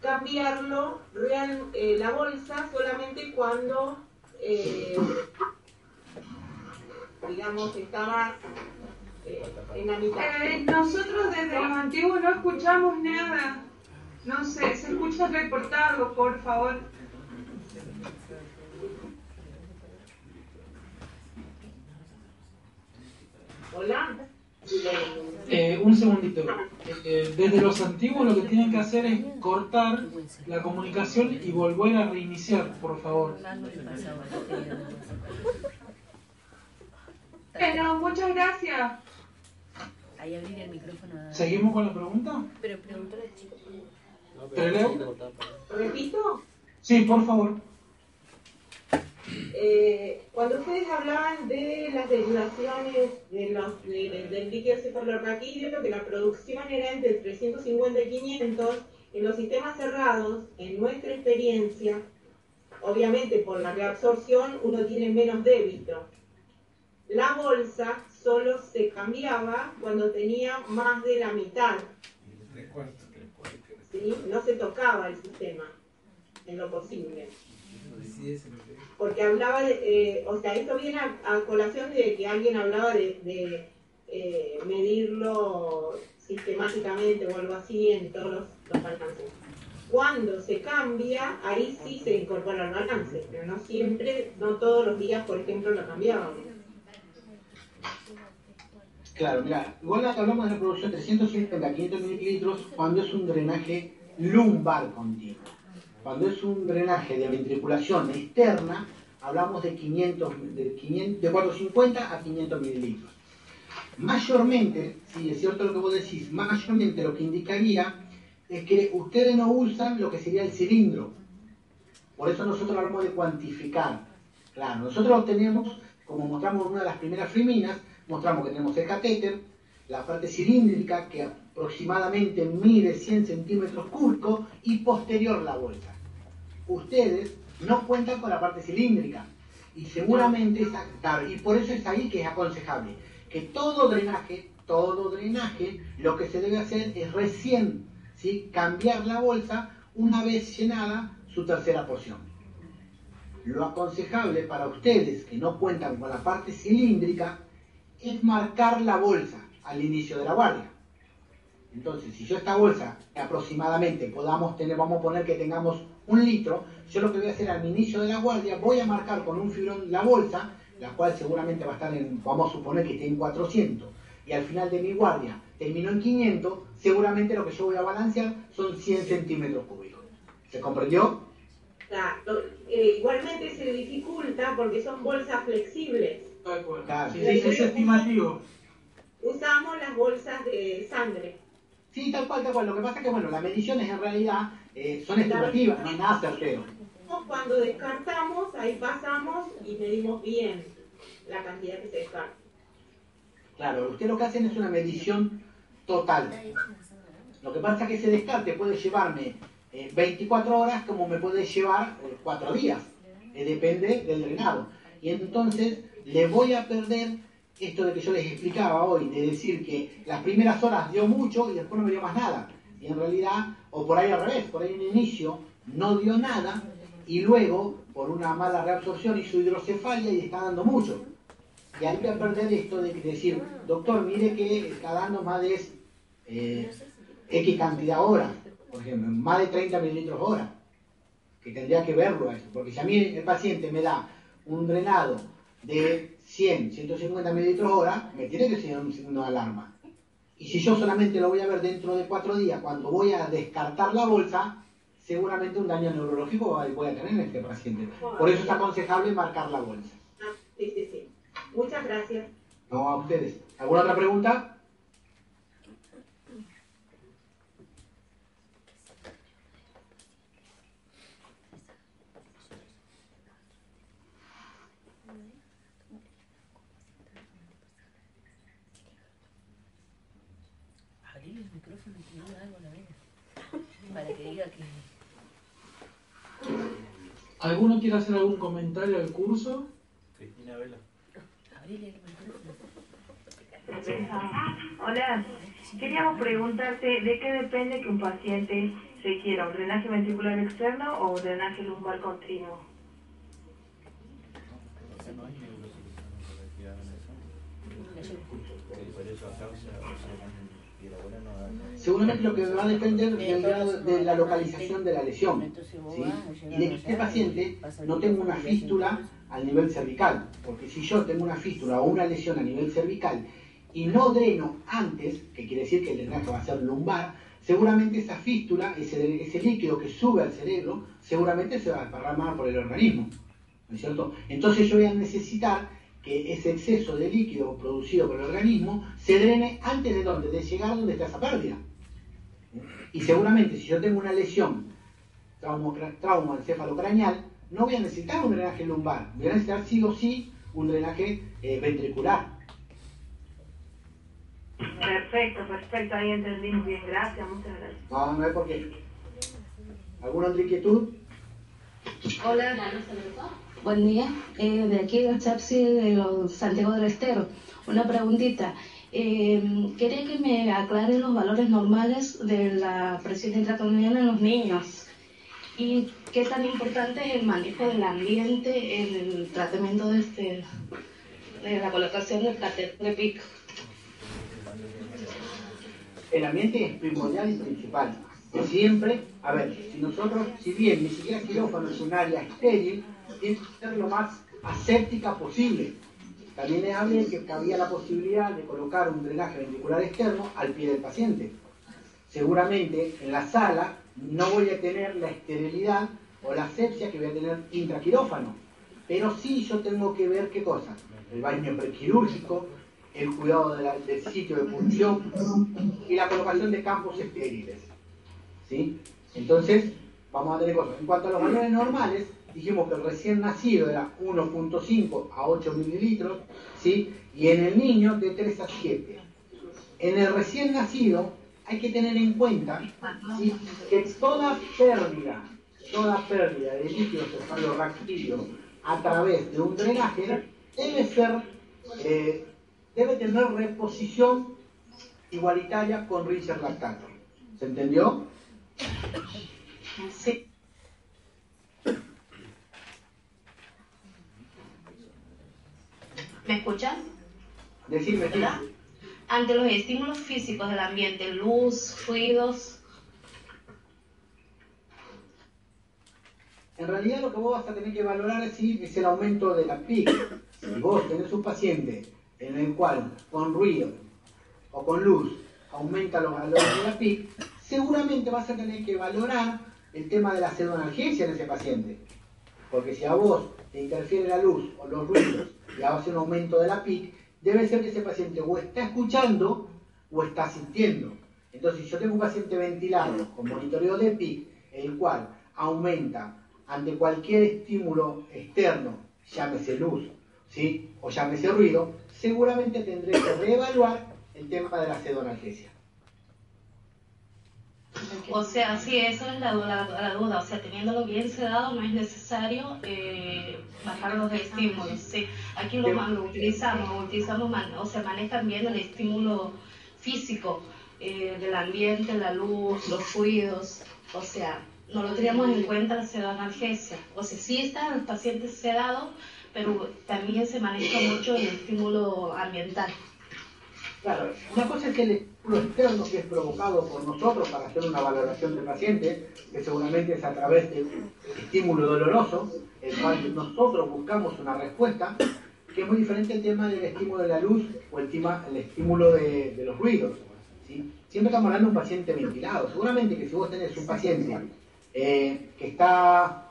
cambiarlo, real, la bolsa, solamente cuando eh, digamos, estaba eh, en la mitad. Eh, nosotros desde los antiguos no escuchamos nada. No sé, se escucha reportado, por favor. Hola. Eh, un segundito. Eh, desde los antiguos lo que tienen que hacer es cortar la comunicación y volver a reiniciar, por favor. Bueno, muchas gracias. Ahí abrir el micrófono. ¿Seguimos con la pregunta? Pero pregúntale al chico. ¿Te leo? ¿Repito? Sí, por favor. Eh, cuando ustedes hablaban de las derivaciones de los, del líquido cefalorraquídeo, que la producción era entre 350 y 500, en los sistemas cerrados, en nuestra experiencia, obviamente por la reabsorción uno tiene menos débito. La bolsa solo se cambiaba cuando tenía más de la mitad. ¿Sí? No se tocaba el sistema en lo posible porque hablaba de, eh, o sea, esto viene a, colación de que alguien hablaba de, eh, medirlo sistemáticamente o algo así en todos los, alcances. Cuando se cambia, ahí sí se incorpora el balance, pero no siempre, no todos los días, por ejemplo, lo cambiábamos. Claro, mira, igual hablamos de una producción de 350 a 500 mililitros cuando es un drenaje lumbar continuo. Cuando es un drenaje de ventriculación externa, hablamos de 500, de, 500, de 450 a 500 mililitros. Mayormente, sí, es cierto lo que vos decís, mayormente lo que indicaría es que ustedes no usan lo que sería el cilindro. Por eso nosotros hablamos de cuantificar. Claro, nosotros tenemos, como mostramos en una de las primeras friminas, mostramos que tenemos el catéter, la parte cilíndrica que aproximadamente mide 100 centímetros cúbicos y posterior la bolsa. Ustedes no cuentan con la parte cilíndrica y seguramente es, claro, y por eso es ahí que es aconsejable que todo drenaje, todo drenaje, lo que se debe hacer es recién ¿sí? cambiar la bolsa una vez llenada su tercera porción. Lo aconsejable para ustedes que no cuentan con la parte cilíndrica es marcar la bolsa al inicio de la guardia. Entonces, si yo esta bolsa aproximadamente podamos tener, vamos a poner que tengamos un litro, yo lo que voy a hacer al inicio de la guardia, voy a marcar con un fibrón la bolsa, la cual seguramente va a estar en, vamos a suponer que esté en 400, y al final de mi guardia terminó en 500, seguramente lo que yo voy a balancear son 100 centímetros cúbicos. ¿Se comprendió? Claro, eh, igualmente se dificulta porque son bolsas flexibles. Sí, sí, es estimativo. Usamos las bolsas de sangre. Sí, tal cual, tal cual. Lo que pasa es que, bueno, las mediciones en realidad eh, son estimativas, no es nada certero. Cuando descartamos, ahí pasamos y medimos bien la cantidad que se descarta. Claro, usted lo que hacen es una medición total. Lo que pasa es que ese descarte puede llevarme eh, 24 horas como me puede llevar eh, 4 días. Eh, depende del drenado. Y entonces le voy a perder esto de que yo les explicaba hoy, de decir que las primeras horas dio mucho y después no me dio más nada. Y en realidad, o por ahí al revés, por ahí en el inicio no dio nada y luego, por una mala reabsorción, hizo hidrocefalia y está dando mucho. Y ahí voy a perder esto de decir, doctor, mire que está dando más de eh, X cantidad de horas, por ejemplo, más de 30 mililitros hora, que tendría que verlo eso, porque si a mí el paciente me da un drenado de 100, 150 mililitros hora, me tiene que ser un signo de alarma. Y si yo solamente lo voy a ver dentro de cuatro días, cuando voy a descartar la bolsa, seguramente un daño neurológico voy a tener en este paciente. Por eso es aconsejable marcar la bolsa. Ah, sí, sí, sí. Muchas gracias. No, a ustedes. ¿Alguna otra pregunta? Abrir el micrófono y que diga algo a la vez. Para que diga que. ¿Alguno quiere hacer algún comentario al curso? Cristina Vela. Hola, queríamos preguntarte de qué depende que un paciente se quiera un drenaje ventricular externo o un drenaje lumbar continuo. Seguramente lo que va a depender grado de la localización de la lesión. Y de que este paciente no tenga una fístula al nivel cervical. Porque si yo tengo una fístula o una lesión a nivel cervical y no dreno antes, que quiere decir que el drenaje va a ser lumbar, seguramente esa fístula, ese, ese líquido que sube al cerebro, seguramente se va a desparramar por el organismo. ¿No es cierto? Entonces yo voy a necesitar que ese exceso de líquido producido por el organismo se drene antes de dónde, de llegar donde está esa pérdida. Y seguramente si yo tengo una lesión, trauma, trauma encefalocraneal, no voy a necesitar un drenaje lumbar, voy a necesitar sí o sí un drenaje eh, ventricular. Perfecto, perfecto, ahí entendimos bien, gracias, muchas gracias. No, no es porque. ¿Alguna otra inquietud? Hola, Buen día, eh, de aquí del CHAPSI de Santiago del Estero. Una preguntita. Eh, quería que me aclaren los valores normales de la presión intracraniana en los niños y qué tan importante es el manejo del ambiente en el tratamiento de, este, de la colocación del catéter de pico. El ambiente es primordial y principal. siempre, a ver, si nosotros, si bien ni siquiera quirófano es un área estéril, tiene que ser lo más aséptica posible. También le hablé que había la posibilidad de colocar un drenaje ventricular externo al pie del paciente. Seguramente en la sala no voy a tener la esterilidad o la asepsia que voy a tener intraquirófano, pero sí yo tengo que ver qué cosas. El baño prequirúrgico, el cuidado del sitio de punción y la colocación de campos estériles. ¿sí? Entonces, vamos a tener cosas. En cuanto a los valores normales, dijimos que el recién nacido era 1.5 a 8 mililitros, ¿sí? y en el niño de 3 a 7. En el recién nacido hay que tener en cuenta que toda pérdida, toda pérdida de líquido cefalorraquídeo a través de un drenaje debe ser, eh, debe tener reposición igualitaria con Richard lactato. ¿Se entendió? Sí. ¿Me escuchan? Decime. ¿Verdad? Ante los estímulos físicos del ambiente, luz, ruidos, En realidad lo que vos vas a tener que valorar sí, es el aumento de la PIC. Si vos tenés un paciente en el cual con ruido o con luz aumenta los valores de la PIC, seguramente vas a tener que valorar el tema de la pseudoanalgesia en ese paciente. Porque si a vos te interfiere la luz o los ruidos y hace un aumento de la PIC, debe ser que ese paciente o está escuchando o está sintiendo. Entonces, si yo tengo un paciente ventilado con monitoreo de PIC, el cual aumenta ante cualquier estímulo externo, llámese luz, ¿sí? o llámese ruido, seguramente tendré que reevaluar el tema de la pseudoanalgesia. O sea, sí, eso es la, la- la duda. O sea, teniéndolo bien sedado no es necesario eh, bajar los estímulos. Sí, aquí lo, lo utilizamos, utilizamos, o sea, manejan bien el estímulo físico eh, del ambiente, la luz, los ruidos. O sea, no lo teníamos en cuenta la sedanalgesia. O sea, sí está el paciente sedado, pero también se maneja mucho el estímulo ambiental. Claro, una cosa es el estímulo externo que es provocado por nosotros para hacer una valoración del paciente, que seguramente es a través de estímulo doloroso, el cual nosotros buscamos una respuesta, que es muy diferente al tema del estímulo de la luz o el, tema, el estímulo de, los ruidos. Siempre estamos hablando de un paciente ventilado. Seguramente que si vos tenés un paciente eh, que está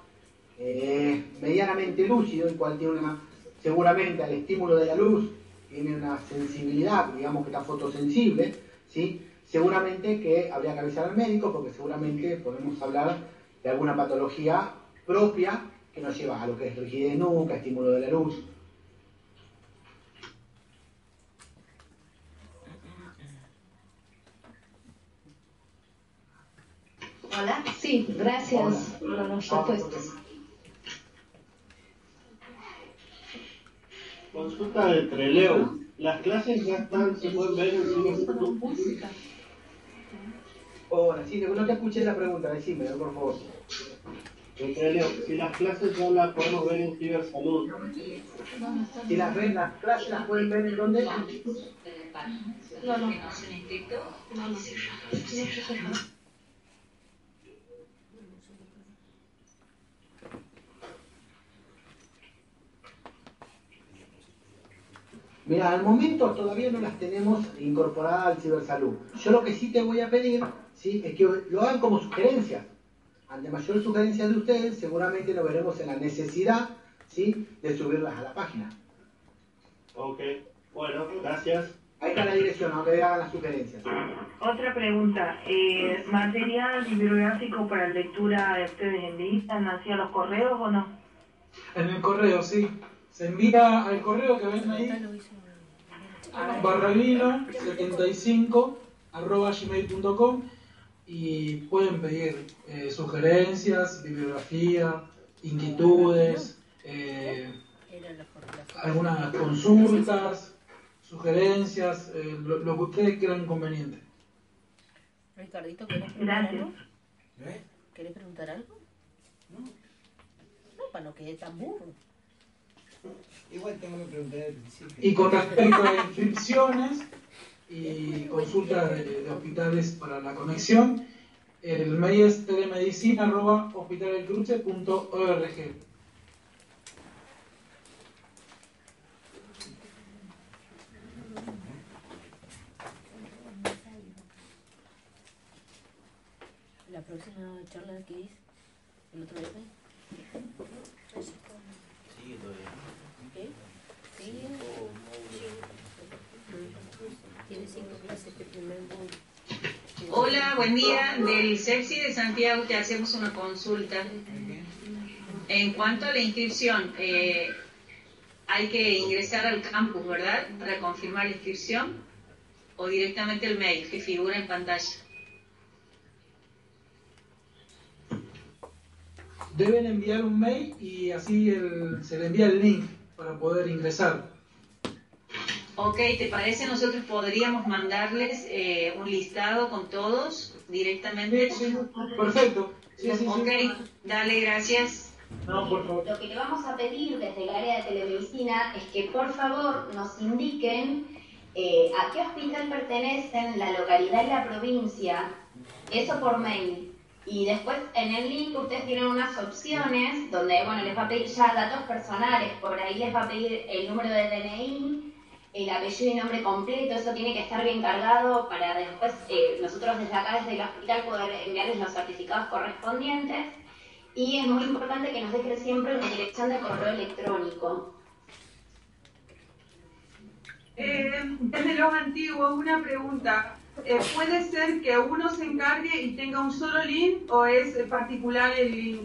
eh, medianamente lúcido, el cual tiene una, seguramente al estímulo de la luz tiene una sensibilidad, digamos que está fotosensible, ¿sí? seguramente que habría que avisar al médico porque seguramente podemos hablar de alguna patología propia que nos lleva a lo que es rigidez nuca, estímulo de la luz. Hola, sí, gracias por las respuestas. Consulta de Treleu. Las clases ya están, se pueden ver en YouTube. Hola, sí, no te escuché la pregunta, decime, por favor. De Treleu. Si las clases ya las podemos ver en Cibersalud. Si las ven, las clases las pueden ver en dónde? No, no. No, no. Mira, al momento todavía no las tenemos incorporadas al cibersalud. Yo lo que sí te voy a pedir, ¿sí? es que lo hagan como sugerencias. Ante mayor sugerencia de ustedes, seguramente lo veremos en la necesidad, ¿sí? de subirlas a la página. Ok. Bueno, gracias. Ahí está la dirección, aunque hagan las sugerencias. Otra pregunta, eh, ¿material bibliográfico para lectura de ustedes envían hacia los correos o no? En el correo, sí. Se envía al correo que ven ahí, barravino75 arroba gmail.com y pueden pedir eh, sugerencias, bibliografía, inquietudes, eh, algunas consultas, sugerencias, eh, lo, lo que ustedes crean conveniente. Ricardito, ¿querés preguntar Gracias. algo? ¿Querés preguntar algo? No. No, para no quede tan burro. Igual tengo que preguntar al principio. Y con respecto a inscripciones y consultas de, de hospitales para la conexión, El mail es telemedicina.hospitalelcruce.org. La próxima charla que es el otro viernes. Sigue todavía. ¿Qué? Sí. Tiene cinco clases de primer módulo. Hola, buen día. Del CEPSI de Santiago te hacemos una consulta. En cuanto a la inscripción, eh, hay que ingresar al campus, ¿verdad? Para confirmar la inscripción o directamente el mail que figura en pantalla. Deben enviar un mail y así el- se le envía el link para poder ingresar. Ok, ¿te parece? Nosotros podríamos mandarles eh, un listado con todos directamente. Perfecto. Ok, dale, gracias. No, por favor. Lo que le vamos a pedir desde el área de telemedicina es que por favor nos indiquen eh, a qué hospital pertenecen, la localidad y la provincia, eso por mail. Y después en el link ustedes tienen unas opciones donde bueno les va a pedir ya datos personales, por ahí les va a pedir el número de DNI, el apellido y nombre completo, eso tiene que estar bien cargado para después eh, nosotros desde acá, desde el hospital, poder enviarles los certificados correspondientes. Y es muy importante que nos dejen siempre una dirección de correo electrónico. Eh, desde los antiguos, una pregunta. Eh, ¿Puede ser que uno se encargue y tenga un solo link o es eh, particular el link?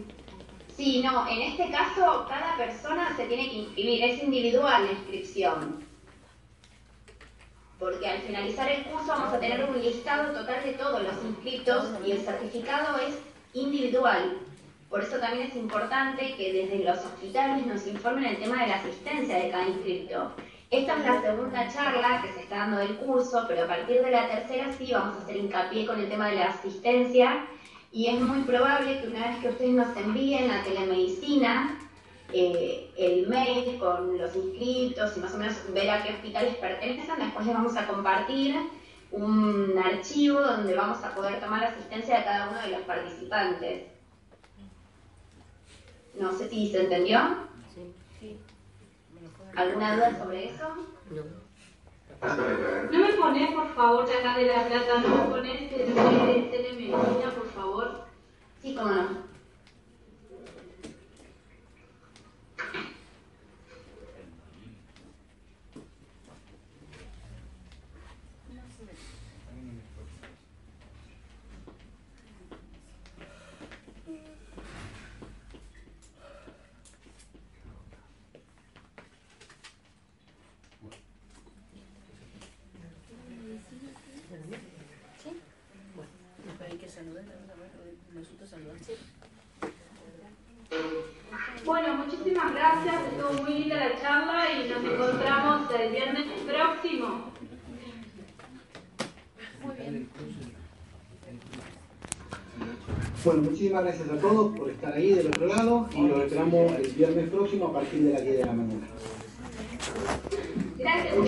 Sí, no, en este caso cada persona se tiene que inscribir, es individual la inscripción. Porque al finalizar el curso vamos a tener un listado total de todos los inscritos y el certificado es individual. Por eso también es importante que desde los hospitales nos informen el tema de la asistencia de cada inscrito. Esta es la segunda charla que se está dando del curso, pero a partir de la tercera sí vamos a hacer hincapié con el tema de la asistencia y es muy probable que una vez que ustedes nos envíen a telemedicina eh, el mail con los inscritos y más o menos ver a qué hospitales pertenecen, después les vamos a compartir un archivo donde vamos a poder tomar asistencia de cada uno de los participantes. No sé si se entendió. ¿Alguna duda sobre eso? ¿No me pones, por favor, acá de La Plata, no me pones el de telemedicina, por favor? Sí, cómo no. ¿Sí? Bueno, después hay que saludar, nosotros saludamos. Bueno, muchísimas gracias, estuvo muy linda la charla y nos encontramos el viernes próximo. Muy bien. Bueno, muchísimas gracias a todos por estar ahí del otro lado y los esperamos el viernes próximo a partir de las 10 de la mañana. Gracias.